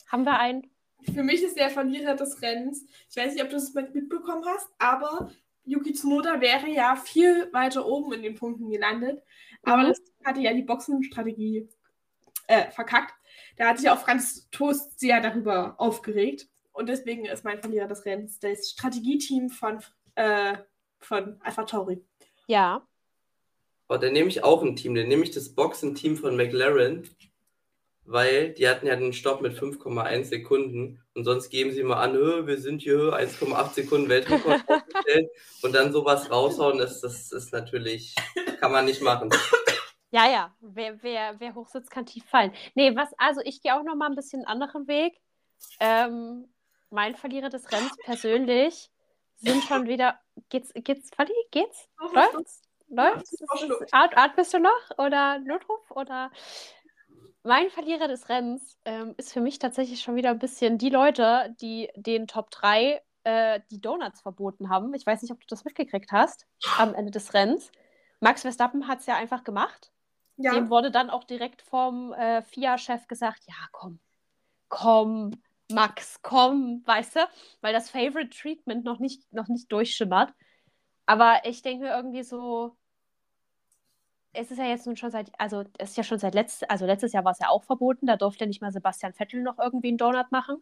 Haben wir einen? Für mich ist der Verlierer des Rennens. Ich weiß nicht, ob du es mitbekommen hast, aber Yuki Tsunoda wäre ja viel weiter oben in den Punkten gelandet. Aber Mhm. das hatte ja die Boxenstrategie äh, verkackt. Da hat sich auch Franz Toast sehr darüber aufgeregt. Und deswegen ist mein Verlierer des Rennens das Strategieteam von, äh, von Alpha Tauri. Ja. Oh, dann nehme ich auch ein Team, dann nehme ich das Boxenteam von McLaren, weil die hatten ja den Stopp mit 5,1 Sekunden und sonst geben sie mal an, "Hö, wir sind hier 1,8 Sekunden Weltrekord aufgestellt und dann sowas raushauen, das, das ist natürlich, kann man nicht machen. Ja, ja. Wer, wer, wer hoch sitzt, kann tief fallen. Nee, was, also ich gehe auch noch mal ein bisschen einen anderen Weg. Ähm, mein Verlierer des Rennens persönlich sind schon wieder. Geht's, geht's, Falli? Geht's? Läuft's? Läuft's? Ist atmest du noch? Oder Notruf? Oder. Mein Verlierer des Rennens ähm, ist für mich tatsächlich schon wieder ein bisschen die Leute, die den Top 3 äh, die Donuts verboten haben. Ich weiß nicht, ob du das mitgekriegt hast am Ende des Rennens. Max Verstappen hat es ja einfach gemacht. Ja. Dem wurde dann auch direkt vom äh, FIA-Chef gesagt, ja, komm, komm, Max, komm, weißt du? Weil das Favorite Treatment noch nicht, noch nicht durchschimmert. Aber ich denke mir irgendwie so, es ist ja jetzt nun schon seit, also es ist ja schon seit letztes, also letztes Jahr war es ja auch verboten, da durfte ja nicht mal Sebastian Vettel noch irgendwie einen Donut machen.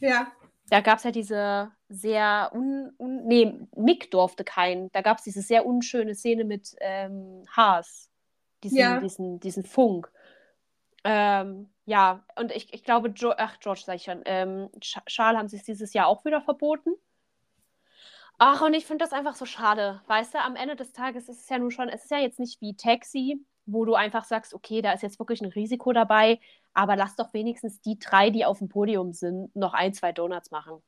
Ja. Da gab es ja diese sehr un, un nee, Mick durfte keinen. Da gab es diese sehr unschöne Szene mit ähm, Haas, diesen, Ja. diesen, diesen Funk. Ähm, ja, und ich, ich glaube, jo ach, George sag ich schon, ähm, Charles haben sie es dieses Jahr auch wieder verboten. Ach, und ich finde das einfach so schade. Weißt du, am Ende des Tages ist es ja nun schon, es ist ja jetzt nicht wie Taxi, wo du einfach sagst, okay, da ist jetzt wirklich ein Risiko dabei, aber lass doch wenigstens die drei, die auf dem Podium sind, noch ein, zwei Donuts machen.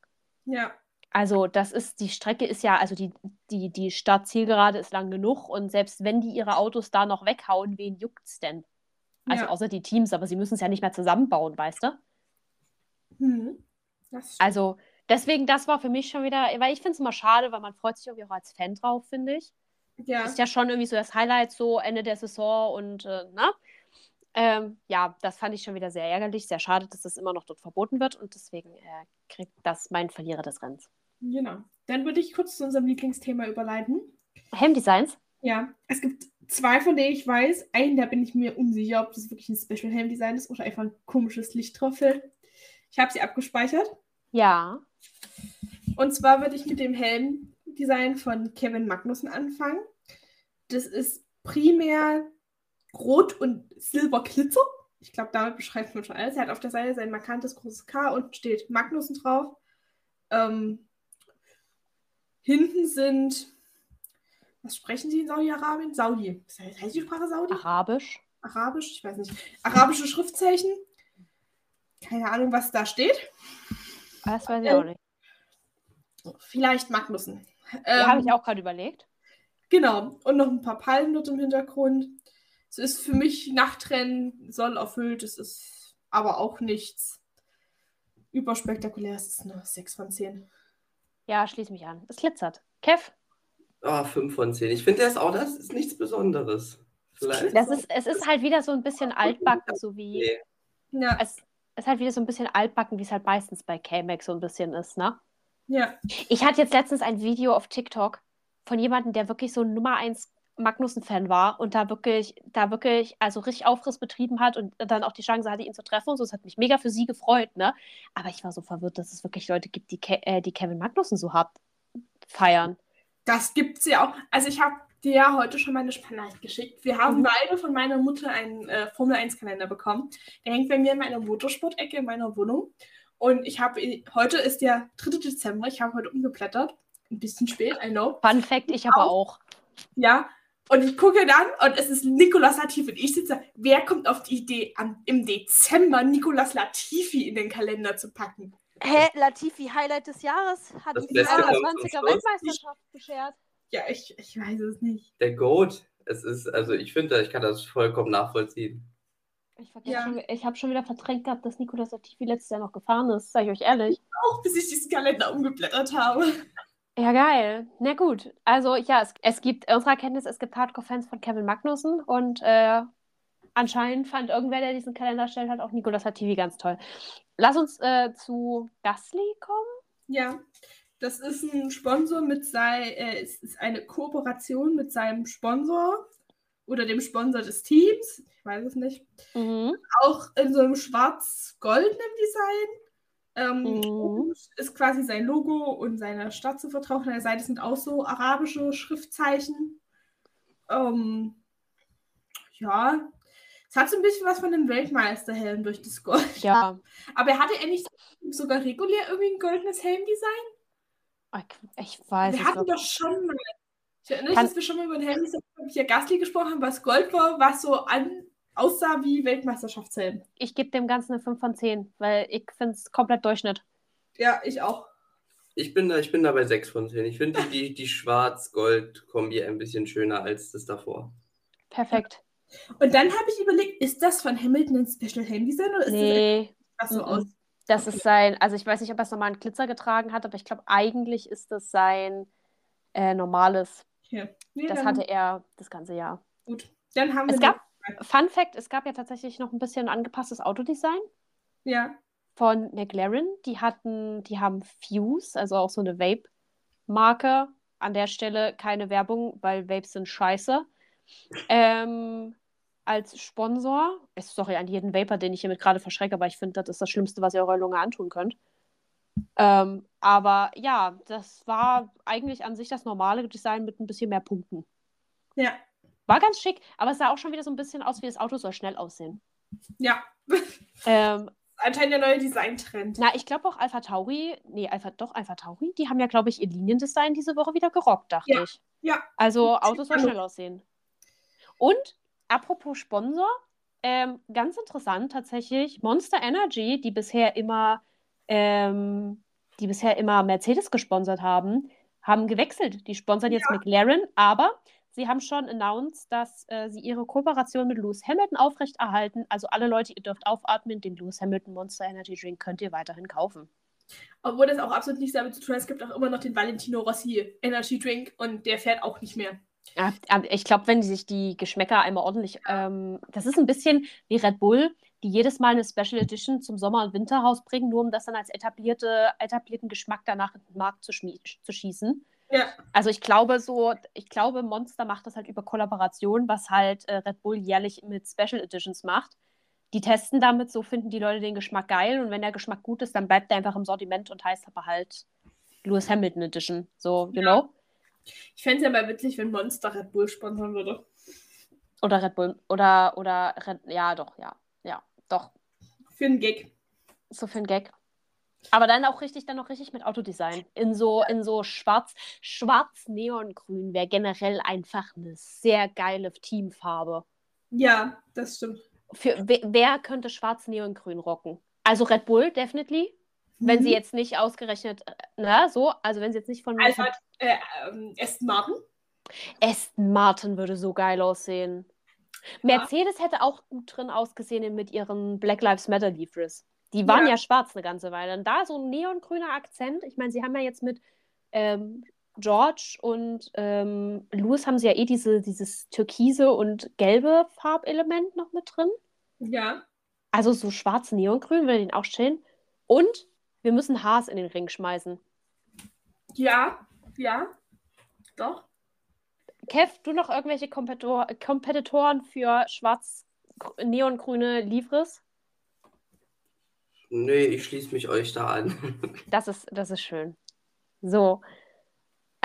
Ja. Also, das ist, die Strecke ist ja, also die, die, die Start-Zielgerade ist lang genug und selbst wenn die ihre Autos da noch weghauen, wen juckt's denn? Also, ja. außer die Teams, aber sie müssen es ja nicht mehr zusammenbauen, weißt du? Hm. Also, deswegen, das war für mich schon wieder, weil ich finde es immer schade, weil man freut sich irgendwie auch als Fan drauf, finde ich. ja. Ist ja schon irgendwie so das Highlight, so Ende der Saison und, äh, ne? Ähm, ja, das fand ich schon wieder sehr ärgerlich, sehr schade, dass das immer noch dort verboten wird und deswegen äh, kriegt das mein Verlierer des Rennens. Genau. Dann würde ich kurz zu unserem Lieblingsthema überleiten. Helmdesigns? Ja, es gibt zwei, von denen ich weiß. Einen, da bin ich mir unsicher, ob das wirklich ein Special Helm Design ist oder einfach ein komisches Licht drauf fällt. Ich habe sie abgespeichert. Ja. Und zwar würde ich mit dem Helmdesign von Kevin Magnussen anfangen. Das ist primär Rot und Silber Glitzer. Ich glaube, damit beschreibt man schon alles. Er hat auf der Seite sein markantes großes K und steht Magnussen drauf. Ähm, hinten sind, was sprechen sie in Saudi-Arabien? Saudi. Heißt die Sprache Saudi? Arabisch. Arabisch? Ich weiß nicht. Arabische Schriftzeichen. Keine Ahnung, was da steht. Das weiß ich auch nicht. Vielleicht Magnussen. Ja, habe Ähm, ich auch gerade überlegt. Genau. Und noch ein paar Palmen dort im Hintergrund. Es ist für mich Nachtrennen, soll erfüllt. Es ist aber auch nichts überspektakuläres. Es ist eine 6 von 10. Ja, schließ mich an. Es glitzert. Kev, Ah, 5 von 10. Ich finde, das auch, das ist nichts Besonderes. Vielleicht. das ist, es ist halt wieder so ein bisschen altbacken, so wie. Nee. Ja, Es ist halt wieder so ein bisschen altbacken, wie es halt meistens bei K-Max so ein bisschen ist, ne? Ja. Ich hatte jetzt letztens ein Video auf TikTok von jemandem, der wirklich so ein Nummer 1 Magnussen-Fan war und da wirklich, da wirklich, also richtig Aufriss betrieben hat und dann auch die Chance hatte, ihn zu treffen und so. Es hat mich mega für sie gefreut, ne? Aber ich war so verwirrt, dass es wirklich Leute gibt, die, Ke äh, die Kevin Magnussen so hart feiern. Das gibt's ja auch. Also ich habe dir ja heute schon meine Sprachnachricht geschickt. Wir haben Mhm. beide von meiner Mutter einen äh, Formel 1 Kalender bekommen. Der hängt bei mir in meiner Motorsport-Ecke in meiner Wohnung. Und ich habe, heute ist der 3. Dezember, ich habe heute umgeblättert. Ein bisschen spät, I know. Fun Fact, ich aber auch. Ja. Und ich gucke dann und es ist Nicolas Latifi. Und ich sitze, wer kommt auf die Idee, am, im Dezember Nicolas Latifi in den Kalender zu packen? Hä, Latifi, Highlight des Jahres, hat Das die Beste kommt zum 21er Schluss. Weltmeisterschaft beschert. Ja, ich, ich weiß es nicht. Der Goat. Es ist, also ich finde, ich kann das vollkommen nachvollziehen. Ich, vergesse Ja. schon, ich habe schon wieder verdrängt gehabt, dass Nicolas Latifi letztes Jahr noch gefahren ist, sag ich euch ehrlich. Auch bis ich diesen Kalender umgeblättert habe. Ja, geil. Na gut. Also ja, es, es gibt unserer Kenntnis, es gibt Hardcore-Fans von Kevin Magnussen und äh, anscheinend fand irgendwer, der diesen Kalender stellt, hat auch Nicolas Latifi ganz toll. Lass uns äh, zu Gasly kommen. Ja, das ist ein Sponsor mit sei, äh, es ist eine Kooperation mit seinem Sponsor oder dem Sponsor des Teams. Ich weiß es nicht. Mhm. Auch in so einem schwarz-goldenen Design. Ähm, Mhm. ist quasi sein Logo und seine Stadt zu vertrauen. An der Seite sind auch so arabische Schriftzeichen. Ähm, ja, es hat so ein bisschen was von einem Weltmeisterhelm durch das Gold. Ja, Aber hatte er nicht sogar regulär irgendwie ein goldenes Helmdesign? ich, weiß Wir hatten doch schon mal. Ich erinnere mich, Kann- dass wir schon mal über ein Helmdesign von Pierre Gasly gesprochen haben, was Gold war, was so an, aussah wie Weltmeisterschaftshelm. Ich gebe dem Ganzen eine 5 von 10, weil ich finde es komplett Durchschnitt. Ja, ich auch. Ich bin da, ich bin da bei 6 von 10. Ich finde die, die, Schwarz-Gold-Kombi ein bisschen schöner als das davor. Perfekt. Und dann habe ich überlegt, ist das von Hamilton ein Special Helm Design oder ist Nee, das so mm, aus? das ist sein, also ich weiß nicht, ob er es nochmal einen Glitzer getragen hat, aber ich glaube, eigentlich ist das sein äh, normales. Nee, Das hatte er das ganze Jahr. Gut. Dann haben wir. Es gab, Fun Fact, es gab ja tatsächlich noch ein bisschen angepasstes Autodesign Ja. von McLaren. Die hatten, die haben Fuse, also auch so eine Vape-Marke. An der Stelle keine Werbung, weil Vapes sind scheiße. Ähm, als Sponsor. Es sorry an jeden Vapor, den ich hiermit gerade verschrecke, aber ich finde, das ist das Schlimmste, was ihr eurer Lunge antun könnt. Ähm, aber ja, das war eigentlich an sich das normale Design mit ein bisschen mehr Punkten. Ja. War ganz schick, aber es sah auch schon wieder so ein bisschen aus, wie das Auto soll schnell aussehen. Ja. Ähm, Anscheinend der neue Designtrend. na, ich glaube auch Alpha Tauri, nee, Alpha, doch, Alpha Tauri, die haben ja, glaube ich, ihr Liniendesign diese Woche wieder gerockt, dachte Ja, ich. ja. Also Autos soll schnell aussehen. Und apropos Sponsor, ähm, ganz interessant tatsächlich, Monster Energy, die bisher immer, ähm, die bisher immer Mercedes gesponsert haben, haben gewechselt. Die sponsern jetzt McLaren, aber sie haben schon announced, dass äh, sie ihre Kooperation mit Lewis Hamilton aufrechterhalten. Also alle Leute, ihr dürft aufatmen, den Lewis Hamilton Monster Energy Drink könnt ihr weiterhin kaufen. Obwohl das auch absolut nichts damit zu tun hat. Es gibt auch immer noch den Valentino Rossi Energy Drink und der fährt auch nicht mehr. Ja, aber ich glaube, wenn sich die Geschmäcker einmal ordentlich, ähm, das ist ein bisschen wie Red Bull, die jedes Mal eine Special Edition zum Sommer- und Winter rausbringen, nur um das dann als etablierte, etablierten Geschmack danach in den Markt zu, zu schießen. Ja. Also ich glaube so, ich glaube, Monster macht das halt über Kollaboration, was halt äh, Red Bull jährlich mit Special Editions macht. Die testen damit, so finden die Leute den Geschmack geil und wenn der Geschmack gut ist, dann bleibt der einfach im Sortiment und heißt aber halt Lewis Hamilton Edition. So, you Ja. know? Ich fände es ja mal witzig, wenn Monster Red Bull sponsern würde. Oder Red Bull. Oder, oder ja, doch, ja. Ja, doch. Für einen Gag. So für ein Gag. Aber dann auch richtig, dann noch richtig mit Autodesign. In so, in so schwarz, schwarz-neongrün wäre generell einfach eine sehr geile Teamfarbe. Ja, das stimmt. Für, wer, könnte schwarz-neongrün rocken? Also Red Bull, definitely. Wenn sie Mhm. jetzt nicht ausgerechnet, äh, na, so, also wenn sie jetzt nicht von Alpha, äh, ähm, Aston Martin. Aston Martin würde so geil aussehen. Mercedes hätte auch gut drin ausgesehen mit ihren Black Lives Matter Livres. Die waren ja. Ja. schwarz eine ganze Weile. Und da so ein neongrüner Akzent. Ich meine, sie haben ja jetzt mit ähm, George und ähm, Lewis haben sie ja eh diese, dieses türkise und gelbe Farbelement noch mit drin. Ja. Also so schwarz neongrün würde den auch stellen. Und wir müssen Haas in den Ring schmeißen. Ja. Ja. Doch. Kev, du noch irgendwelche Kompetitor Kompetitoren für schwarz neongrüne Livres? Nee, ich schließe mich euch da an. Das ist, das ist schön. So,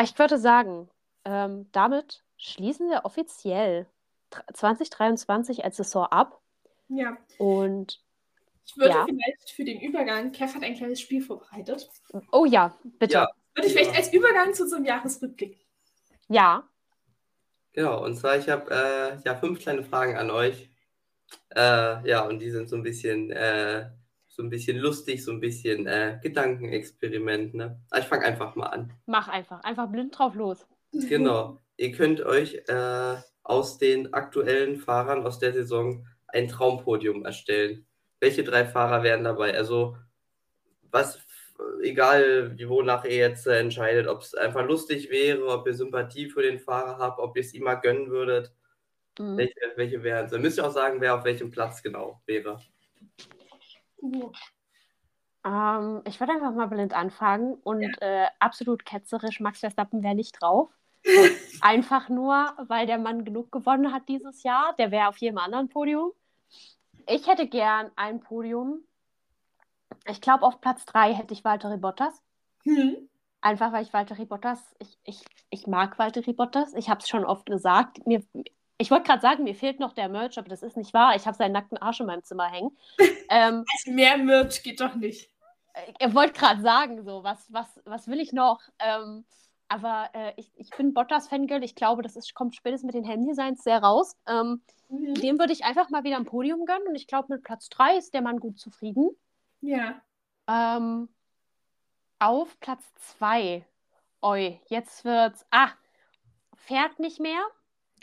ich würde sagen, ähm, damit schließen wir offiziell dr- 2023 als Saison ab. Ja. Und Ich würde Ja. vielleicht für den Übergang, Kev hat ein kleines Spiel vorbereitet. oh ja, bitte. Ja. Würde ich vielleicht als Übergang zu unserem Jahresrückblick. Ja, Genau, und zwar, ich habe äh, ja fünf kleine Fragen an euch. Äh, ja, und die sind so ein bisschen, äh, so ein bisschen lustig, so ein bisschen äh, Gedankenexperiment. Ne? Aber ich fange einfach mal an. mach einfach. Einfach blind drauf los. Genau. Ihr könnt euch äh, aus den aktuellen Fahrern aus der Saison ein Traumpodium erstellen. Welche drei Fahrer wären dabei? Also, was, egal wie wonach ihr jetzt äh, entscheidet, ob es einfach lustig wäre, ob ihr Sympathie für den Fahrer habt, ob ihr es ihm mal gönnen würdet. Mhm. Welche, welche wären es? Dann müsst ihr auch sagen, wer auf welchem Platz genau wäre. Ähm, ich würde einfach mal blind anfangen und äh, absolut ketzerisch, Max Verstappen wäre nicht drauf. Einfach nur, weil der Mann genug gewonnen hat dieses Jahr. Der wäre auf jedem anderen Podium. Ich hätte gern ein Podium. Ich glaube, auf Platz 3 hätte ich Valtteri Bottas. hm. Einfach weil ich Valtteri Bottas, ich, ich, ich mag Valtteri Bottas. Ich habe es schon oft gesagt. Mir, ich wollte gerade sagen, mir fehlt noch der Merch, aber das ist nicht wahr. Ich habe seinen nackten Arsch in meinem Zimmer hängen. ähm, Also mehr Merch geht doch nicht. ich wollte gerade sagen, so, was, was, was will ich noch? Ähm, aber äh, ich, ich bin Bottas-Fangirl. Ich glaube, das ist, kommt spätestens mit den Helmdesigns sehr raus. Ähm, Mhm. dem würde ich einfach mal wieder ein Podium gönnen. Und ich glaube, mit Platz 3 ist der Mann gut zufrieden. Ja. Ähm, auf Platz 2. Oi, jetzt wird's. Ah, fährt nicht mehr.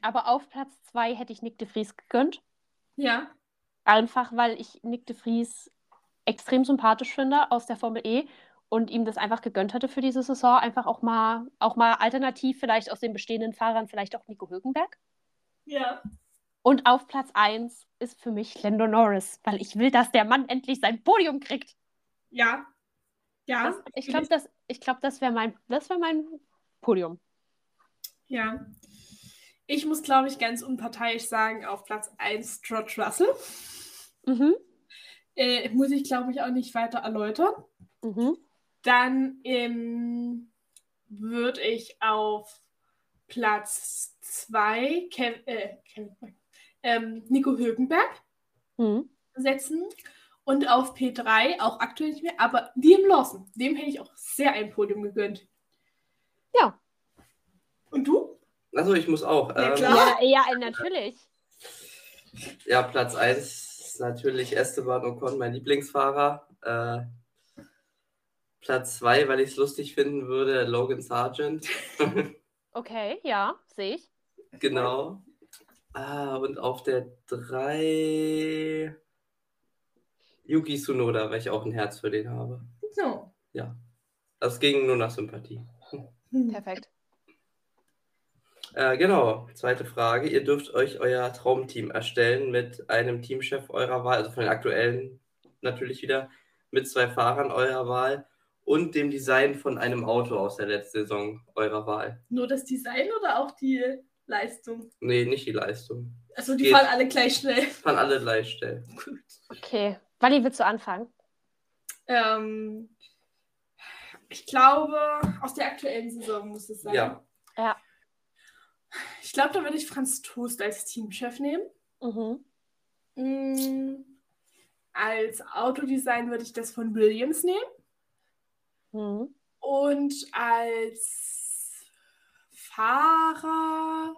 aber auf Platz 2 hätte ich Nick de Vries gegönnt. Ja. Einfach, weil ich Nick de Vries extrem sympathisch finde aus der Formel E und ihm das einfach gegönnt hatte für diese Saison. Einfach auch mal, auch mal alternativ vielleicht aus den bestehenden Fahrern, vielleicht auch Nico Hülkenberg. Ja. Und auf Platz 1 ist für mich Lando Norris, weil ich will, dass der Mann endlich sein Podium kriegt. Ja. Ja. Das, ich glaube, das, ich glaub, das wäre mein, wär mein Podium. Ja. Ich muss, glaube ich, ganz unparteiisch sagen, auf Platz 1 George Russell. Mhm. Äh, muss ich, glaube ich, auch nicht weiter erläutern. Mhm. Dann ähm, würde ich auf Platz 2 Kev äh, Kevin, ähm, Nico Hülkenberg Mhm. setzen. Und auf P3 auch aktuell nicht mehr, aber Liam Lawson. Dem hätte ich auch sehr ein Podium gegönnt. Ja. Und du? Also ich muss auch. Ja, ähm, klar. Ja, ja, natürlich. Ja, Platz 1 ist natürlich Esteban Ocon, mein Lieblingsfahrer. Äh, Platz 2, weil ich es lustig finden würde, Logan Sargent. Okay, ja, sehe ich. genau. Ah, und auf der 3 Yuki Tsunoda, weil ich auch ein Herz für den habe. So. Das ging nur nach Sympathie. Perfekt. Äh, genau, zweite Frage. Ihr dürft euch euer Traumteam erstellen mit einem Teamchef eurer Wahl, also von den aktuellen natürlich wieder, mit zwei Fahrern eurer Wahl und dem Design von einem Auto aus der letzten Saison eurer Wahl. Nur das Design oder auch die Leistung? Nee, nicht die Leistung. Also die Geht. fahren alle gleich schnell. Kann alle gleich stellen. Okay. Wally, willst du anfangen? Ähm, ich glaube, aus der aktuellen Saison muss es sein. Ja. Ja. Ich glaube, da würde ich Franz Toast als Teamchef nehmen. Mhm. Mm, Als Autodesign würde ich das von Williams nehmen. Mhm. Und als Fahrer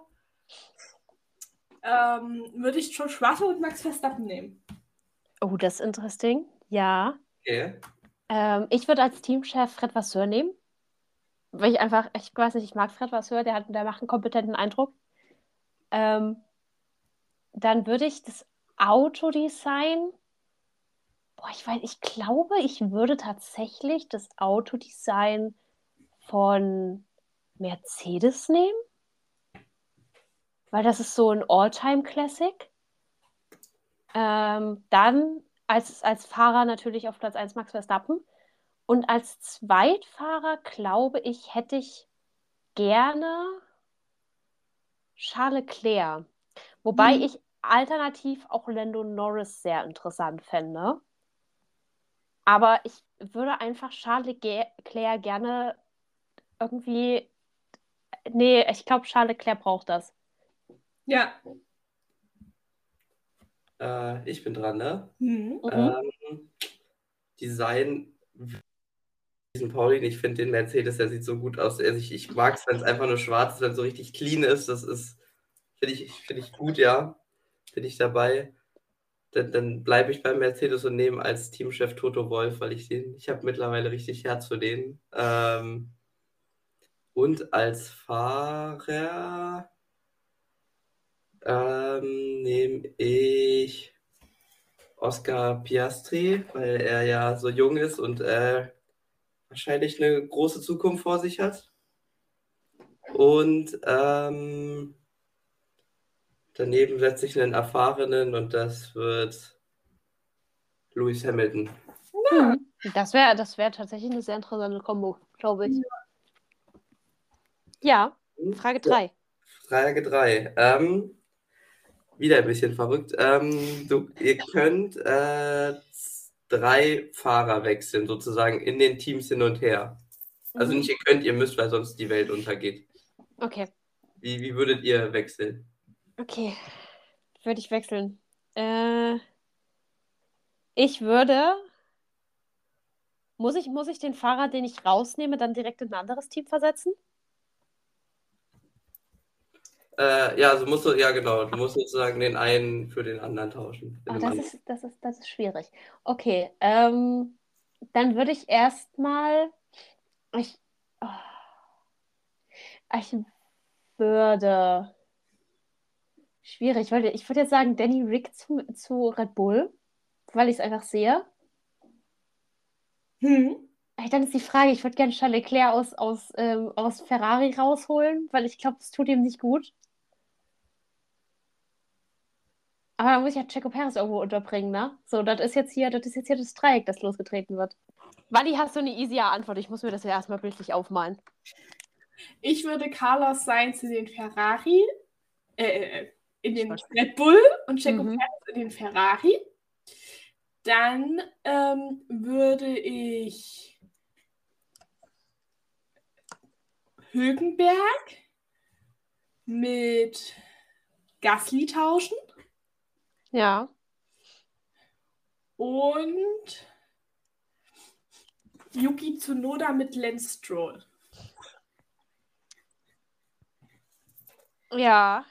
ähm, würde ich George Russell und Max Verstappen nehmen. Oh, das ist interesting. Ja. Okay. Ähm, ich würde als Teamchef Fred Vasseur nehmen. Weil ich einfach, ich weiß nicht, ich mag Fred Vasseur, der, hat, der macht einen kompetenten Eindruck. Ähm, dann würde ich das Autodesign. Boah, ich weiß, ich glaube, ich würde tatsächlich das Autodesign von Mercedes nehmen. Weil das ist so ein All-Time-Classic. Ähm, dann als, als Fahrer natürlich auf Platz 1 Max Verstappen. Und als Zweitfahrer, glaube ich, hätte ich gerne Charles Leclerc. Wobei Mhm. ich alternativ auch Lando Norris sehr interessant fände. Aber ich würde einfach Charles Leclerc gerne irgendwie. Nee, ich glaube, Charles Leclerc braucht das. Ja. Äh, ich bin dran, ne? Mhm. Mhm. Ähm, Design. Diesen Paulin, ich finde den Mercedes, der sieht so gut aus. Also ich, ich mag es, wenn es einfach nur schwarz ist, wenn es so richtig clean ist. Das ist, finde ich, finde ich gut, ja. Bin ich dabei. Dann, dann bleibe ich beim Mercedes und nehme als Teamchef Toto Wolf, weil ich den, ich habe mittlerweile richtig Herz für den. Ähm, und als Fahrer ähm, nehme ich Oscar Piastri, weil er ja so jung ist und äh, wahrscheinlich eine große Zukunft vor sich hat. Und ähm, daneben setze ich einen erfahrenen und das wird Lewis Hamilton. Mhm. Das wäre das wär tatsächlich eine sehr interessante Kombo, glaube ich. Ja, Frage 3. Frage 3. Ähm, wieder ein bisschen verrückt. Ähm, du, ihr könnt äh, drei Fahrer wechseln, sozusagen in den Teams hin und her. Also Mhm. nicht ihr könnt, ihr müsst, weil sonst die Welt untergeht. Okay, Wie, wie würdet ihr wechseln? okay. Würde ich wechseln. Äh, ich würde. Muss ich, muss ich den Fahrer, den ich rausnehme, dann direkt in ein anderes Team versetzen? Äh, ja, also musst du, ja genau, du musst sozusagen den einen für den anderen tauschen. Ah, einem das anderen. ist, das ist, das ist schwierig. Okay, ähm, dann würde ich erstmal. Ich, oh, ich würde. Schwierig, weil ich würde jetzt sagen Danny Rick zu, zu Red Bull, weil ich es einfach sehe. Hm. Dann ist die Frage, ich würde gerne Charles Leclerc aus, aus, ähm, aus Ferrari rausholen, weil ich glaube, es tut ihm nicht gut. Aber dann muss ich ja Checo Perez irgendwo unterbringen, ne? So, das ist jetzt hier, das ist jetzt hier das Dreieck, das losgetreten wird. Wally, hast du eine easier Antwort? Ich muss mir das ja erstmal bildlich aufmalen. Ich würde Carlos Sainz in den Ferrari, äh, äh, in den. Red Bull und Checo Mhm. Perez in den Ferrari. Dann ähm, würde ich Hülkenberg mit Gasly tauschen Ja. und Yuki Tsunoda mit Lance Stroll. Ja.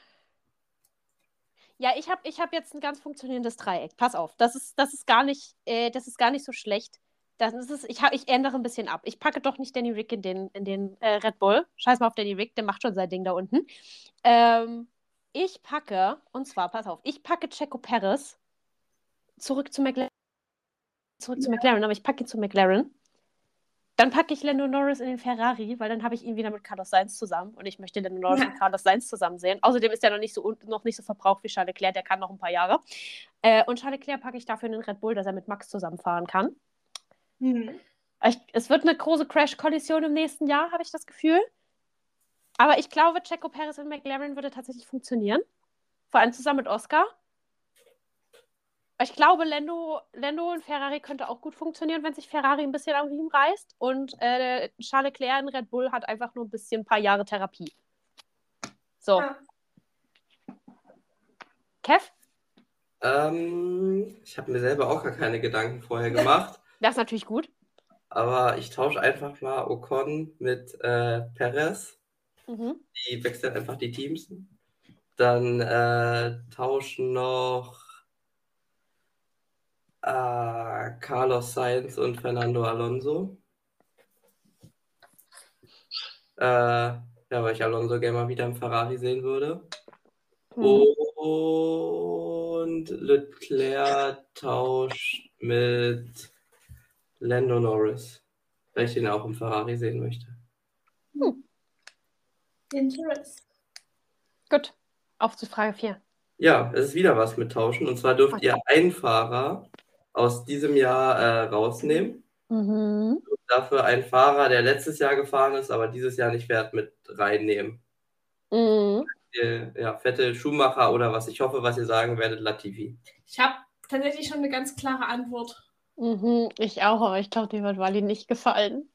Ja, ich habe ich hab jetzt ein ganz funktionierendes Dreieck. Pass auf, das ist, das ist, gar, nicht, äh, das ist gar nicht so schlecht. Das ist ich, hab, ich ändere ein bisschen ab. Ich packe doch nicht Danny Rick in den, in den äh, Red Bull. Scheiß mal auf Danny Rick, der macht schon sein Ding da unten. Ähm, ich packe, und zwar, pass auf, ich packe Checo Perez zurück zu McLaren. Zurück zu McLaren, aber ich packe ihn zu McLaren. Dann packe ich Lando Norris in den Ferrari, weil dann habe ich ihn wieder mit Carlos Sainz zusammen und ich möchte Lando Norris Ja. und Carlos Sainz zusammen sehen. Außerdem ist er noch nicht so, noch nicht so verbraucht wie Charles Leclerc, der kann noch ein paar Jahre. Äh, und Charles Leclerc packe ich dafür in den Red Bull, dass er mit Max zusammenfahren kann. Hm. Ich, es wird eine große Crash-Kollision im nächsten Jahr, habe ich das Gefühl. Aber ich glaube, Checo Perez in McLaren würde tatsächlich funktionieren. Vor allem zusammen mit Oscar. Ich glaube, Lando, Lando und Ferrari könnte auch gut funktionieren, wenn sich Ferrari ein bisschen am Riemen reißt. Und äh, Charles Leclerc in Red Bull hat einfach nur ein bisschen ein paar Jahre Therapie. So. Ja. Kev, Ähm, ich habe mir selber auch gar keine Gedanken vorher gemacht, das ist natürlich gut. aber ich tausche einfach mal Ocon mit äh, Perez. Mhm. Die wechseln einfach die Teams. Dann äh, tauschen noch äh, Carlos Sainz und Fernando Alonso. Äh, ja, weil ich Alonso gerne mal wieder im Ferrari sehen würde. Mhm. Und Leclerc tauscht mit Lando Norris, weil ich ihn auch im Ferrari sehen möchte. Interest. Gut. Auf zu Frage 4. Ja, es ist wieder was mit Tauschen. Und zwar dürft Okay. ihr einen Fahrer aus diesem Jahr äh, rausnehmen. Mhm. Und dafür einen Fahrer, der letztes Jahr gefahren ist, aber dieses Jahr nicht fährt, mit reinnehmen. Mhm. Ihr- Ja, Vettel, Schumacher oder was ich hoffe, was ihr sagen werdet, Latifi. Ich habe tatsächlich schon eine ganz klare Antwort. Mhm. Ich auch, aber ich glaube, die wird Wally nicht gefallen.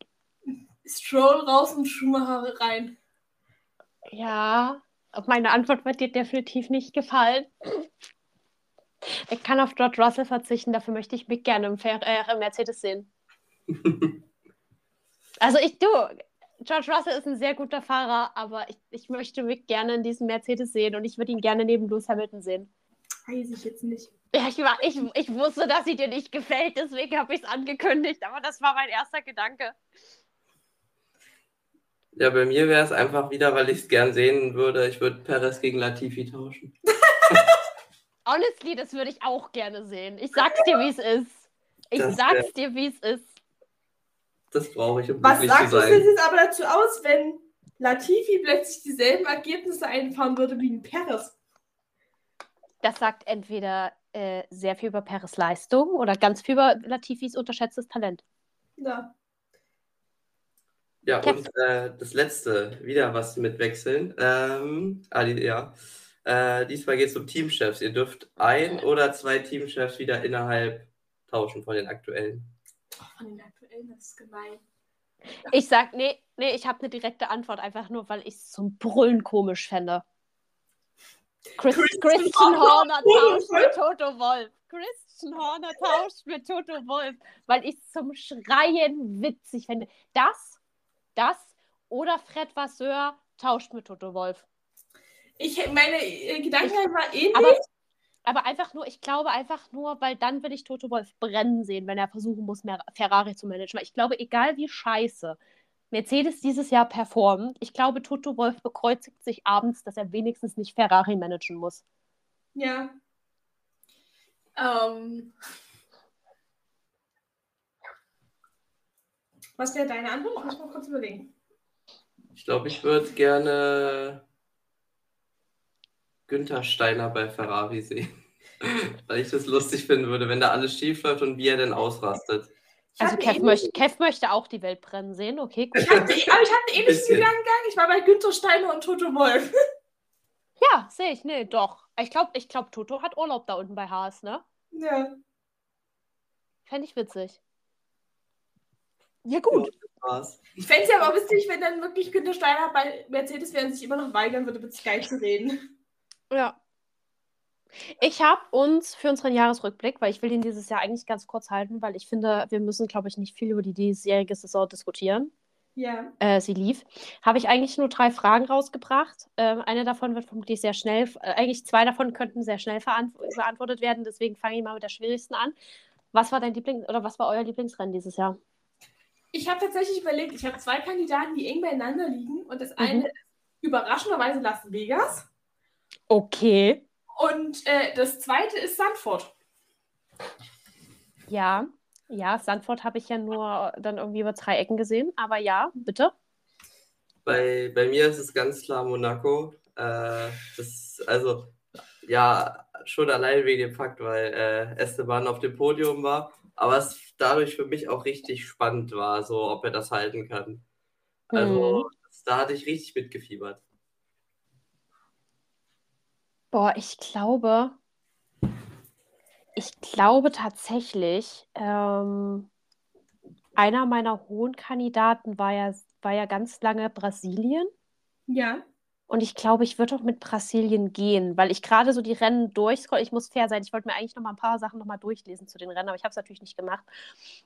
Stroll raus und Schumacher rein. Ja, meine Antwort wird dir definitiv nicht gefallen. Ich kann auf George Russell verzichten, dafür möchte ich Mick gerne im, Fer äh, im Mercedes sehen. Also ich, du, George Russell ist ein sehr guter Fahrer, aber ich, ich möchte Mick gerne in diesem Mercedes sehen und ich würde ihn gerne neben Lewis Hamilton sehen. Weiß ich jetzt nicht. Ja, ich, war, ich, ich wusste, dass sie dir nicht gefällt, deswegen habe ich es angekündigt, aber das war mein erster Gedanke. Ja, bei mir wäre es einfach wieder, weil ich es gern sehen würde. Ich würde Perez gegen Latifi tauschen. Honestly, das würde ich auch gerne sehen. Ich sag's dir, wie es ist. Ich Das sag's wär- dir, wie es ist. Das brauche ich, um Was glücklich zu sagst du sein. jetzt aber dazu aus, wenn Latifi plötzlich dieselben Ergebnisse einfahren würde wie ein Perez? Das sagt entweder äh, sehr viel über Peres Leistung oder ganz viel über Latifis unterschätztes Talent. Ja. Ja, Kev. und äh, das letzte, wieder was mit Wechseln. Ähm, ah, die, ja. Äh, diesmal geht es um Teamchefs. Ihr dürft ein oder zwei Teamchefs wieder innerhalb tauschen von den aktuellen. Von den aktuellen, das ist gemein. Ich sag, nee, nee, ich habe eine direkte Antwort, einfach nur, weil ich es zum Brüllen komisch fände. Chris, Christian Christian Horner, tauscht mit Toto Wolf. Christian Horner tauscht mit Toto Wolf, weil ich es zum Schreien witzig finde. Das, das oder Fred Vasseur tauscht mit Toto Wolf. Ich, meine äh, Gedanken war ähnlich. Aber, aber einfach nur, ich glaube einfach nur, weil dann will ich Toto Wolf brennen sehen, wenn er versuchen muss, mehr Ferrari zu managen. Weil ich glaube, egal wie scheiße Mercedes dieses Jahr performt, ich glaube, Toto Wolf bekreuzigt sich abends, dass er wenigstens nicht Ferrari managen muss. Ja. Ähm. Was wäre deine Antwort? Ich muss mal kurz überlegen. Ich glaube, ich würde gerne Günther Steiner bei Ferrari sehen. Weil ich das lustig finden würde, wenn da alles schief läuft und wie er denn ausrastet. Also Kev möchte, Kev möchte auch die Welt brennen sehen. Okay, gut. Ich hatte, aber ich hatte einen ähnlichen. Gedankengang. Ich war bei Günther Steiner und Toto Wolf. Ja, sehe ich. Nee, doch. Ich glaube, ich glaub, Toto hat Urlaub da unten bei Haas, ne? Ja. Fände ich witzig. Ja, gut. Ich fände es ja aber witzig, wenn dann wirklich Günther Steiner bei Mercedes wäre sich immer noch weigern würde, mit Sky zu reden. Ja. Ich habe uns für unseren Jahresrückblick, weil ich will den dieses Jahr eigentlich ganz kurz halten, weil ich finde, wir müssen, glaube ich, nicht viel über die diesjährige Saison diskutieren. Ja. Äh, sie lief. Habe ich eigentlich nur drei Fragen rausgebracht. Ähm, eine davon wird vermutlich sehr schnell, äh, eigentlich zwei davon könnten sehr schnell beantwortet werden. Deswegen fange ich mal mit der schwierigsten an. Was war dein Lieblings- oder was war euer Lieblingsrennen dieses Jahr? Ich habe tatsächlich überlegt, ich habe zwei Kandidaten, die eng beieinander liegen. Und das Mhm. eine ist überraschenderweise Las Vegas. Okay. Und äh, das zweite ist Sandford. Ja, ja, Sandford habe ich ja nur dann irgendwie über drei Ecken gesehen. Aber ja, bitte. Bei, bei mir ist es ganz klar Monaco. Äh, das, also, ja, schon allein wegen dem Fakt, weil äh, Esteban auf dem Podium war, aber es dadurch für mich auch richtig spannend war, so ob er das halten kann. Also, das, da hatte ich richtig mitgefiebert. Boah, ich glaube, ich glaube tatsächlich, ähm, einer meiner hohen Kandidaten war ja, war ja ganz lange Brasilien. Ja. Und ich glaube, ich würde auch mit Brasilien gehen, weil ich gerade so die Rennen durchscroll. Ich muss fair sein, ich wollte mir eigentlich noch mal ein paar Sachen noch mal durchlesen zu den Rennen, aber ich habe es natürlich nicht gemacht.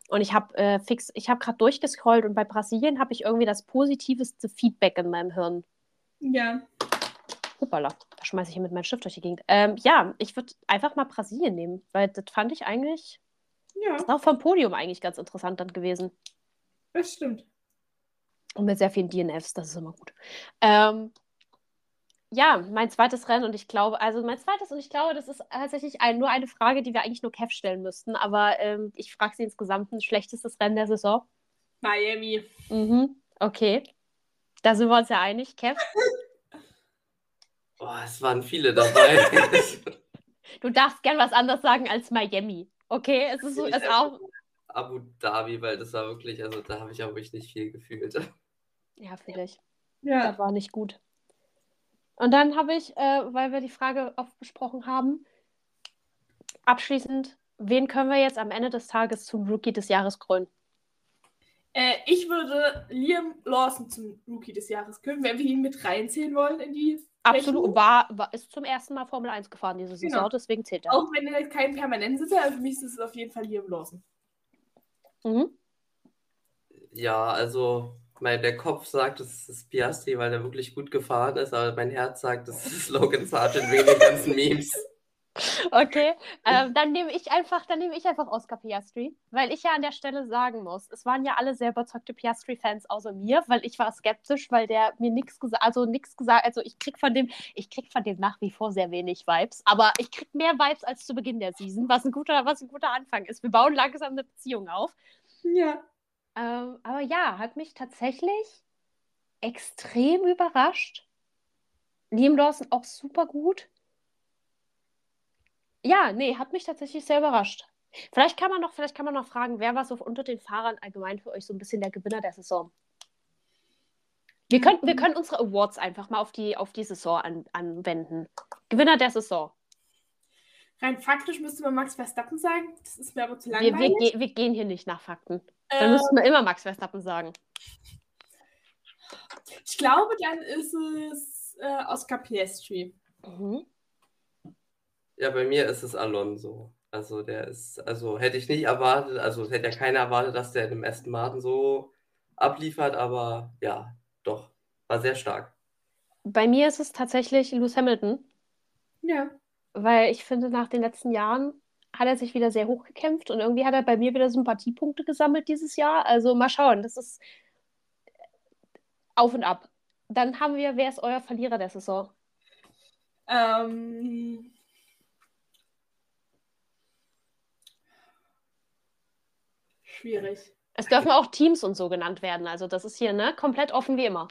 Und ich habe äh, fix, ich habe gerade durchgescrollt und bei Brasilien habe ich irgendwie das positivste Feedback in meinem Hirn. Ja. Hoppala, da schmeiße ich hier mit meinem Stift durch die Gegend. Ähm, ja, ich würde einfach mal Brasilien nehmen, weil das fand ich eigentlich, Ja, ist auch vom Podium eigentlich ganz interessant dann gewesen. das stimmt. Und mit sehr vielen DNFs, das ist immer gut. Ähm, ja, mein zweites Rennen und ich glaube, also mein zweites und ich glaube, das ist tatsächlich ein, nur eine Frage, die wir eigentlich nur Kev stellen müssten, aber ähm, ich frage sie insgesamt ein schlechtestes Rennen der Saison. Miami. Mhm, okay. Da sind wir uns ja einig, Kev. Boah, es waren viele dabei. Du darfst gern was anderes sagen als Miami. Okay, es ist, so, ist auch. Abu Dhabi, weil das war wirklich, also da habe ich auch wirklich nicht viel gefühlt. Ja, vielleicht. Ja. Das war nicht gut. Und dann habe ich, äh, weil wir die Frage oft besprochen haben, abschließend, wen können wir jetzt am Ende des Tages zum Rookie des Jahres krönen? Äh, ich würde Liam Lawson zum Rookie des Jahres können, wenn wir ihn mit reinzählen wollen in die Absolut. War, war, ist zum ersten Mal Formel 1 gefahren diese Saison, Genau. deswegen zählt er. Auch wenn er kein Permanentsitzer ist, aber für mich ist es auf jeden Fall Liam Lawson. Mhm. Ja, also mein, der Kopf sagt, es ist Piastri, weil er wirklich gut gefahren ist, aber mein Herz sagt, es ist Logan Sargent wegen den ganzen Memes. Okay, ähm, dann nehme ich einfach, dann nehme ich einfach Oscar Piastri, weil ich ja an der Stelle sagen muss, es waren ja alle sehr überzeugte Piastri-Fans außer mir, weil ich war skeptisch, weil der mir nichts gesagt, also nichts gesagt, also ich krieg von dem, ich krieg von dem nach wie vor sehr wenig Vibes, aber ich krieg mehr Vibes als zu Beginn der Season, was ein guter, was ein guter Anfang ist. Wir bauen langsam eine Beziehung auf. Ja. Ähm, aber ja, hat mich tatsächlich extrem überrascht. Liam Lawson auch super gut. Ja, nee, hat mich tatsächlich sehr überrascht. Vielleicht kann man noch, vielleicht kann man noch fragen, wer war so unter den Fahrern allgemein für euch so ein bisschen der Gewinner der Saison? Wir können, wir können unsere Awards einfach mal auf die, auf die Saison an, anwenden. Gewinner der Saison. Rein faktisch müsste man Max Verstappen sagen. Das ist mir aber zu Wir, wir, langweilig. ge wir gehen hier nicht nach Fakten. Dann Äh, müssten wir immer Max Verstappen sagen. ich glaube, dann ist es äh, Oscar Piastri. Mhm. Ja, bei mir ist es Alonso. Also der ist, also hätte ich nicht erwartet, also hätte ja keiner erwartet, dass der im Aston Martin so abliefert, aber ja, doch, war sehr stark. Bei mir ist es tatsächlich Lewis Hamilton. Ja. weil ich finde, nach den letzten Jahren hat er sich wieder sehr hoch gekämpft und irgendwie hat er bei mir wieder Sympathiepunkte gesammelt dieses Jahr. Also mal schauen, das ist auf und ab. Dann haben wir, wer ist euer Verlierer der Saison? Ähm, schwierig. Es dürfen auch Teams und so genannt werden. Also das ist hier ne komplett offen wie immer.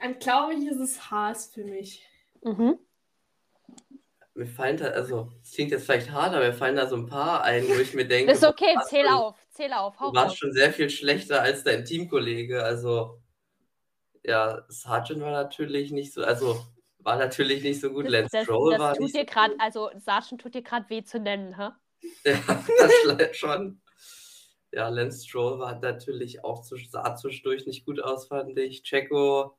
Dann glaube ich, ist es Haas für mich. Mhm. Mir fallen da, also, es klingt jetzt vielleicht hart, aber mir fallen da so ein paar ein, wo ich mir denke, Ist okay, zähl schon- auf, zähl auf, hau Du warst raus. schon sehr viel schlechter als dein Teamkollege. Also, ja, Sargent war natürlich nicht so, also, war natürlich nicht so gut. Lance Das, Stroll das war tut nicht dir gerade, also Sargent tut dir gerade weh zu nennen, hä? Ja, das schon. Ja, Lance Stroll war natürlich auch zu, sah zwischendurch nicht gut aus, fand ich. Checo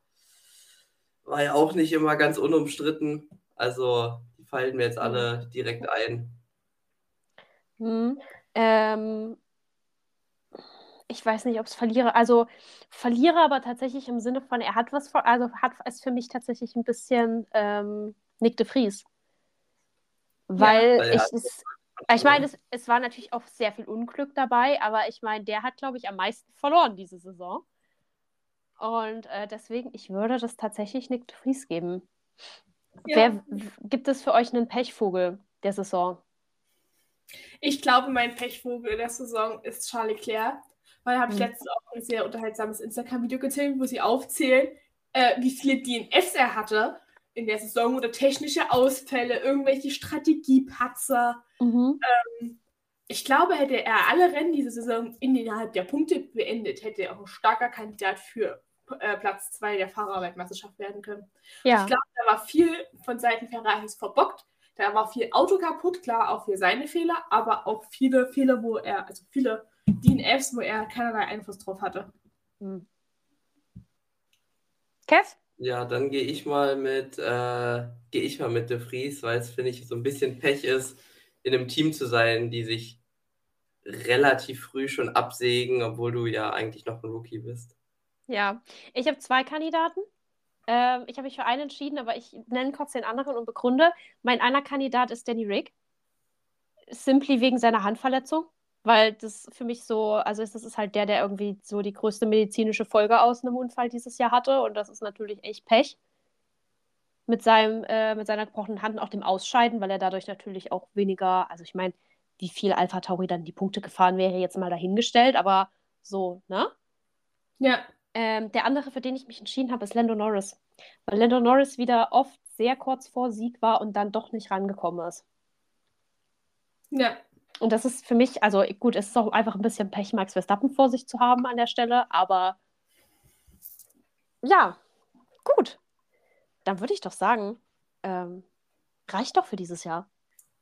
war ja auch nicht immer ganz unumstritten. Also, fallen mir jetzt alle direkt ein. Hm. Ähm, ich weiß nicht, ob es Verlierer, also Verlierer, aber tatsächlich im Sinne von, er hat was, vor- also hat es für mich tatsächlich ein bisschen ähm, Nick de Vries. Weil weil er ich es, ich meine, es, es war natürlich auch sehr viel Unglück dabei, aber ich meine, der hat, glaube ich, am meisten verloren diese Saison. Und äh, deswegen, ich würde das tatsächlich Nick de Vries geben. Ja. Wer, gibt es für euch einen Pechvogel der Saison? Ich glaube, mein Pechvogel der Saison ist Charles Leclerc. Weil da habe ich Mhm. letztens auch ein sehr unterhaltsames Instagram-Video gesehen, wo sie aufzählen, äh, wie viele DNFs er hatte in der Saison oder technische Ausfälle, irgendwelche Strategiepatzer. Mhm. Ich glaube, hätte er alle Rennen diese Saison innerhalb der Punkte beendet, hätte er auch ein starker Kandidat für äh, Platz 2 der Fahrerweltmeisterschaft werden können. Ja. Ich glaube, da war viel von Seiten Ferraris verbockt. Da war viel Auto kaputt, klar, auch für seine Fehler, aber auch viele Fehler, wo er, also viele DNFs, wo er keinerlei Einfluss drauf hatte. Hm. Kev? Ja, dann gehe ich mal mit, äh, gehe ich mal mit De Vries, weil es, finde ich, so ein bisschen Pech ist, in einem Team zu sein, die sich relativ früh schon absägen, obwohl du ja eigentlich noch ein Rookie bist. Ja, ich habe zwei Kandidaten. Ähm, ich habe mich für einen entschieden, aber ich nenne kurz den anderen und begründe. Mein einer Kandidat ist Danny Rick. Simply wegen seiner Handverletzung, weil das für mich so, also das ist halt der, der irgendwie so die größte medizinische Folge aus einem Unfall dieses Jahr hatte und das ist natürlich echt Pech. Mit seinem, äh, mit seiner gebrochenen Hand und auch dem Ausscheiden, weil er dadurch natürlich auch weniger, also ich meine, wie viel Alpha Tauri dann die Punkte gefahren wäre, jetzt mal dahingestellt, aber so, ne? Ja, Ähm, der andere, für den ich mich entschieden habe, ist Lando Norris. Weil Lando Norris wieder oft sehr kurz vor Sieg war und dann doch nicht rangekommen ist. ja, Und das ist für mich, also gut, es ist auch einfach ein bisschen Pech, Max Verstappen vor sich zu haben an der Stelle, aber ja, gut. Dann würde ich doch sagen, ähm, reicht doch für dieses Jahr.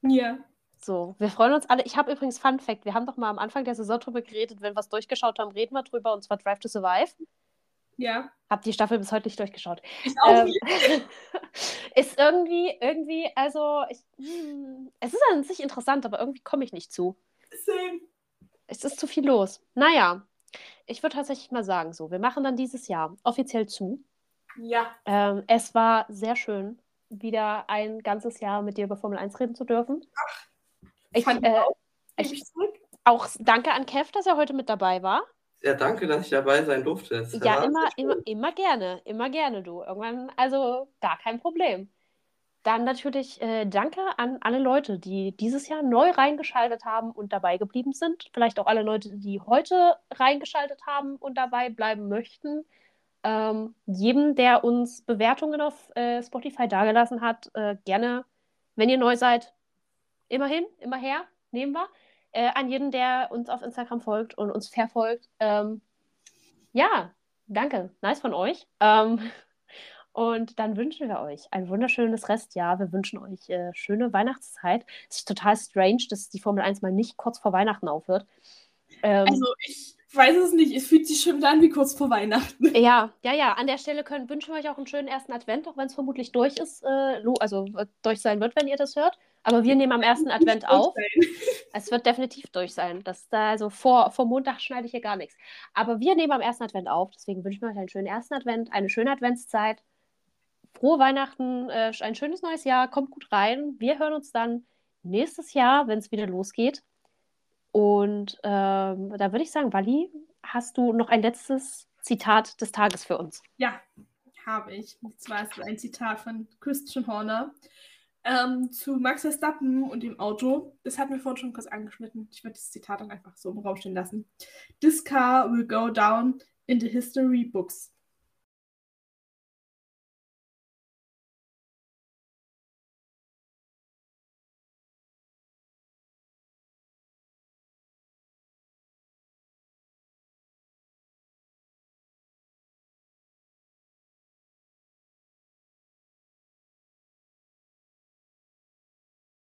ja. So, wir freuen uns alle. Ich habe übrigens Fun Fact, wir haben doch mal am Anfang der Saison drüber geredet, wenn wir es durchgeschaut haben, reden wir drüber, und zwar Drive to Survive. Ja, Hab die Staffel bis heute nicht durchgeschaut. ich auch Ähm, nicht. ist irgendwie, irgendwie, also, ich, hm, es ist an sich interessant, aber irgendwie komme ich nicht zu. Same. Es ist zu viel los. Naja, ich würde tatsächlich mal sagen, so, wir machen dann dieses Jahr offiziell zu. Ja, Ähm, es war sehr schön, wieder ein ganzes Jahr mit dir über Formel 1 reden zu dürfen. Ich, fand äh, auch. ich- ich zurück. auch danke an Kev, dass er heute mit dabei war. Ja, danke, dass ich dabei sein durfte. Es Ja, immer, immer, immer gerne, immer gerne, du. Irgendwann, also gar kein Problem. Dann natürlich äh, danke an alle Leute, die dieses Jahr neu reingeschaltet haben und dabei geblieben sind. Vielleicht auch alle Leute, die heute reingeschaltet haben und dabei bleiben möchten. Ähm, jedem, der uns Bewertungen auf äh, Spotify dagelassen hat, äh, gerne, wenn ihr neu seid, immerhin, immer her, nehmen wir. Äh, an jeden, der uns auf Instagram folgt und uns verfolgt. Ähm, ja, danke. Nice von euch. Ähm, und dann wünschen wir euch ein wunderschönes Restjahr. Wir wünschen euch äh, schöne Weihnachtszeit. Es ist total strange, dass die Formel 1 mal nicht kurz vor Weihnachten aufhört. Ähm, Also, ich weiß es nicht. Es fühlt sich schon wieder an wie kurz vor Weihnachten. ja, ja, ja. An der Stelle können, wünschen wir euch auch einen schönen ersten Advent, auch wenn es vermutlich durch ist, äh, also äh, durch sein wird, wenn ihr das hört. Aber wir nehmen am ersten Advent auf. Es wird definitiv durch sein. Das da, also vor, vor Montag schneide ich hier gar nichts. Aber wir nehmen am ersten Advent auf. Deswegen wünschen wir euch einen schönen ersten Advent, eine schöne Adventszeit. Frohe Weihnachten, äh, ein schönes neues Jahr. Kommt gut rein. Wir hören uns dann nächstes Jahr, wenn es wieder losgeht. Und ähm, da würde ich sagen, Wally, hast du noch ein letztes Zitat des Tages für uns? Ja, habe ich. Und zwar ist es ein Zitat von Christian Horner. Ähm, zu Max Verstappen und dem Auto. Das hatten wir vorhin schon kurz angeschnitten. Ich würde das Zitat dann einfach so im Raum stehen lassen. This car will go down in the history books.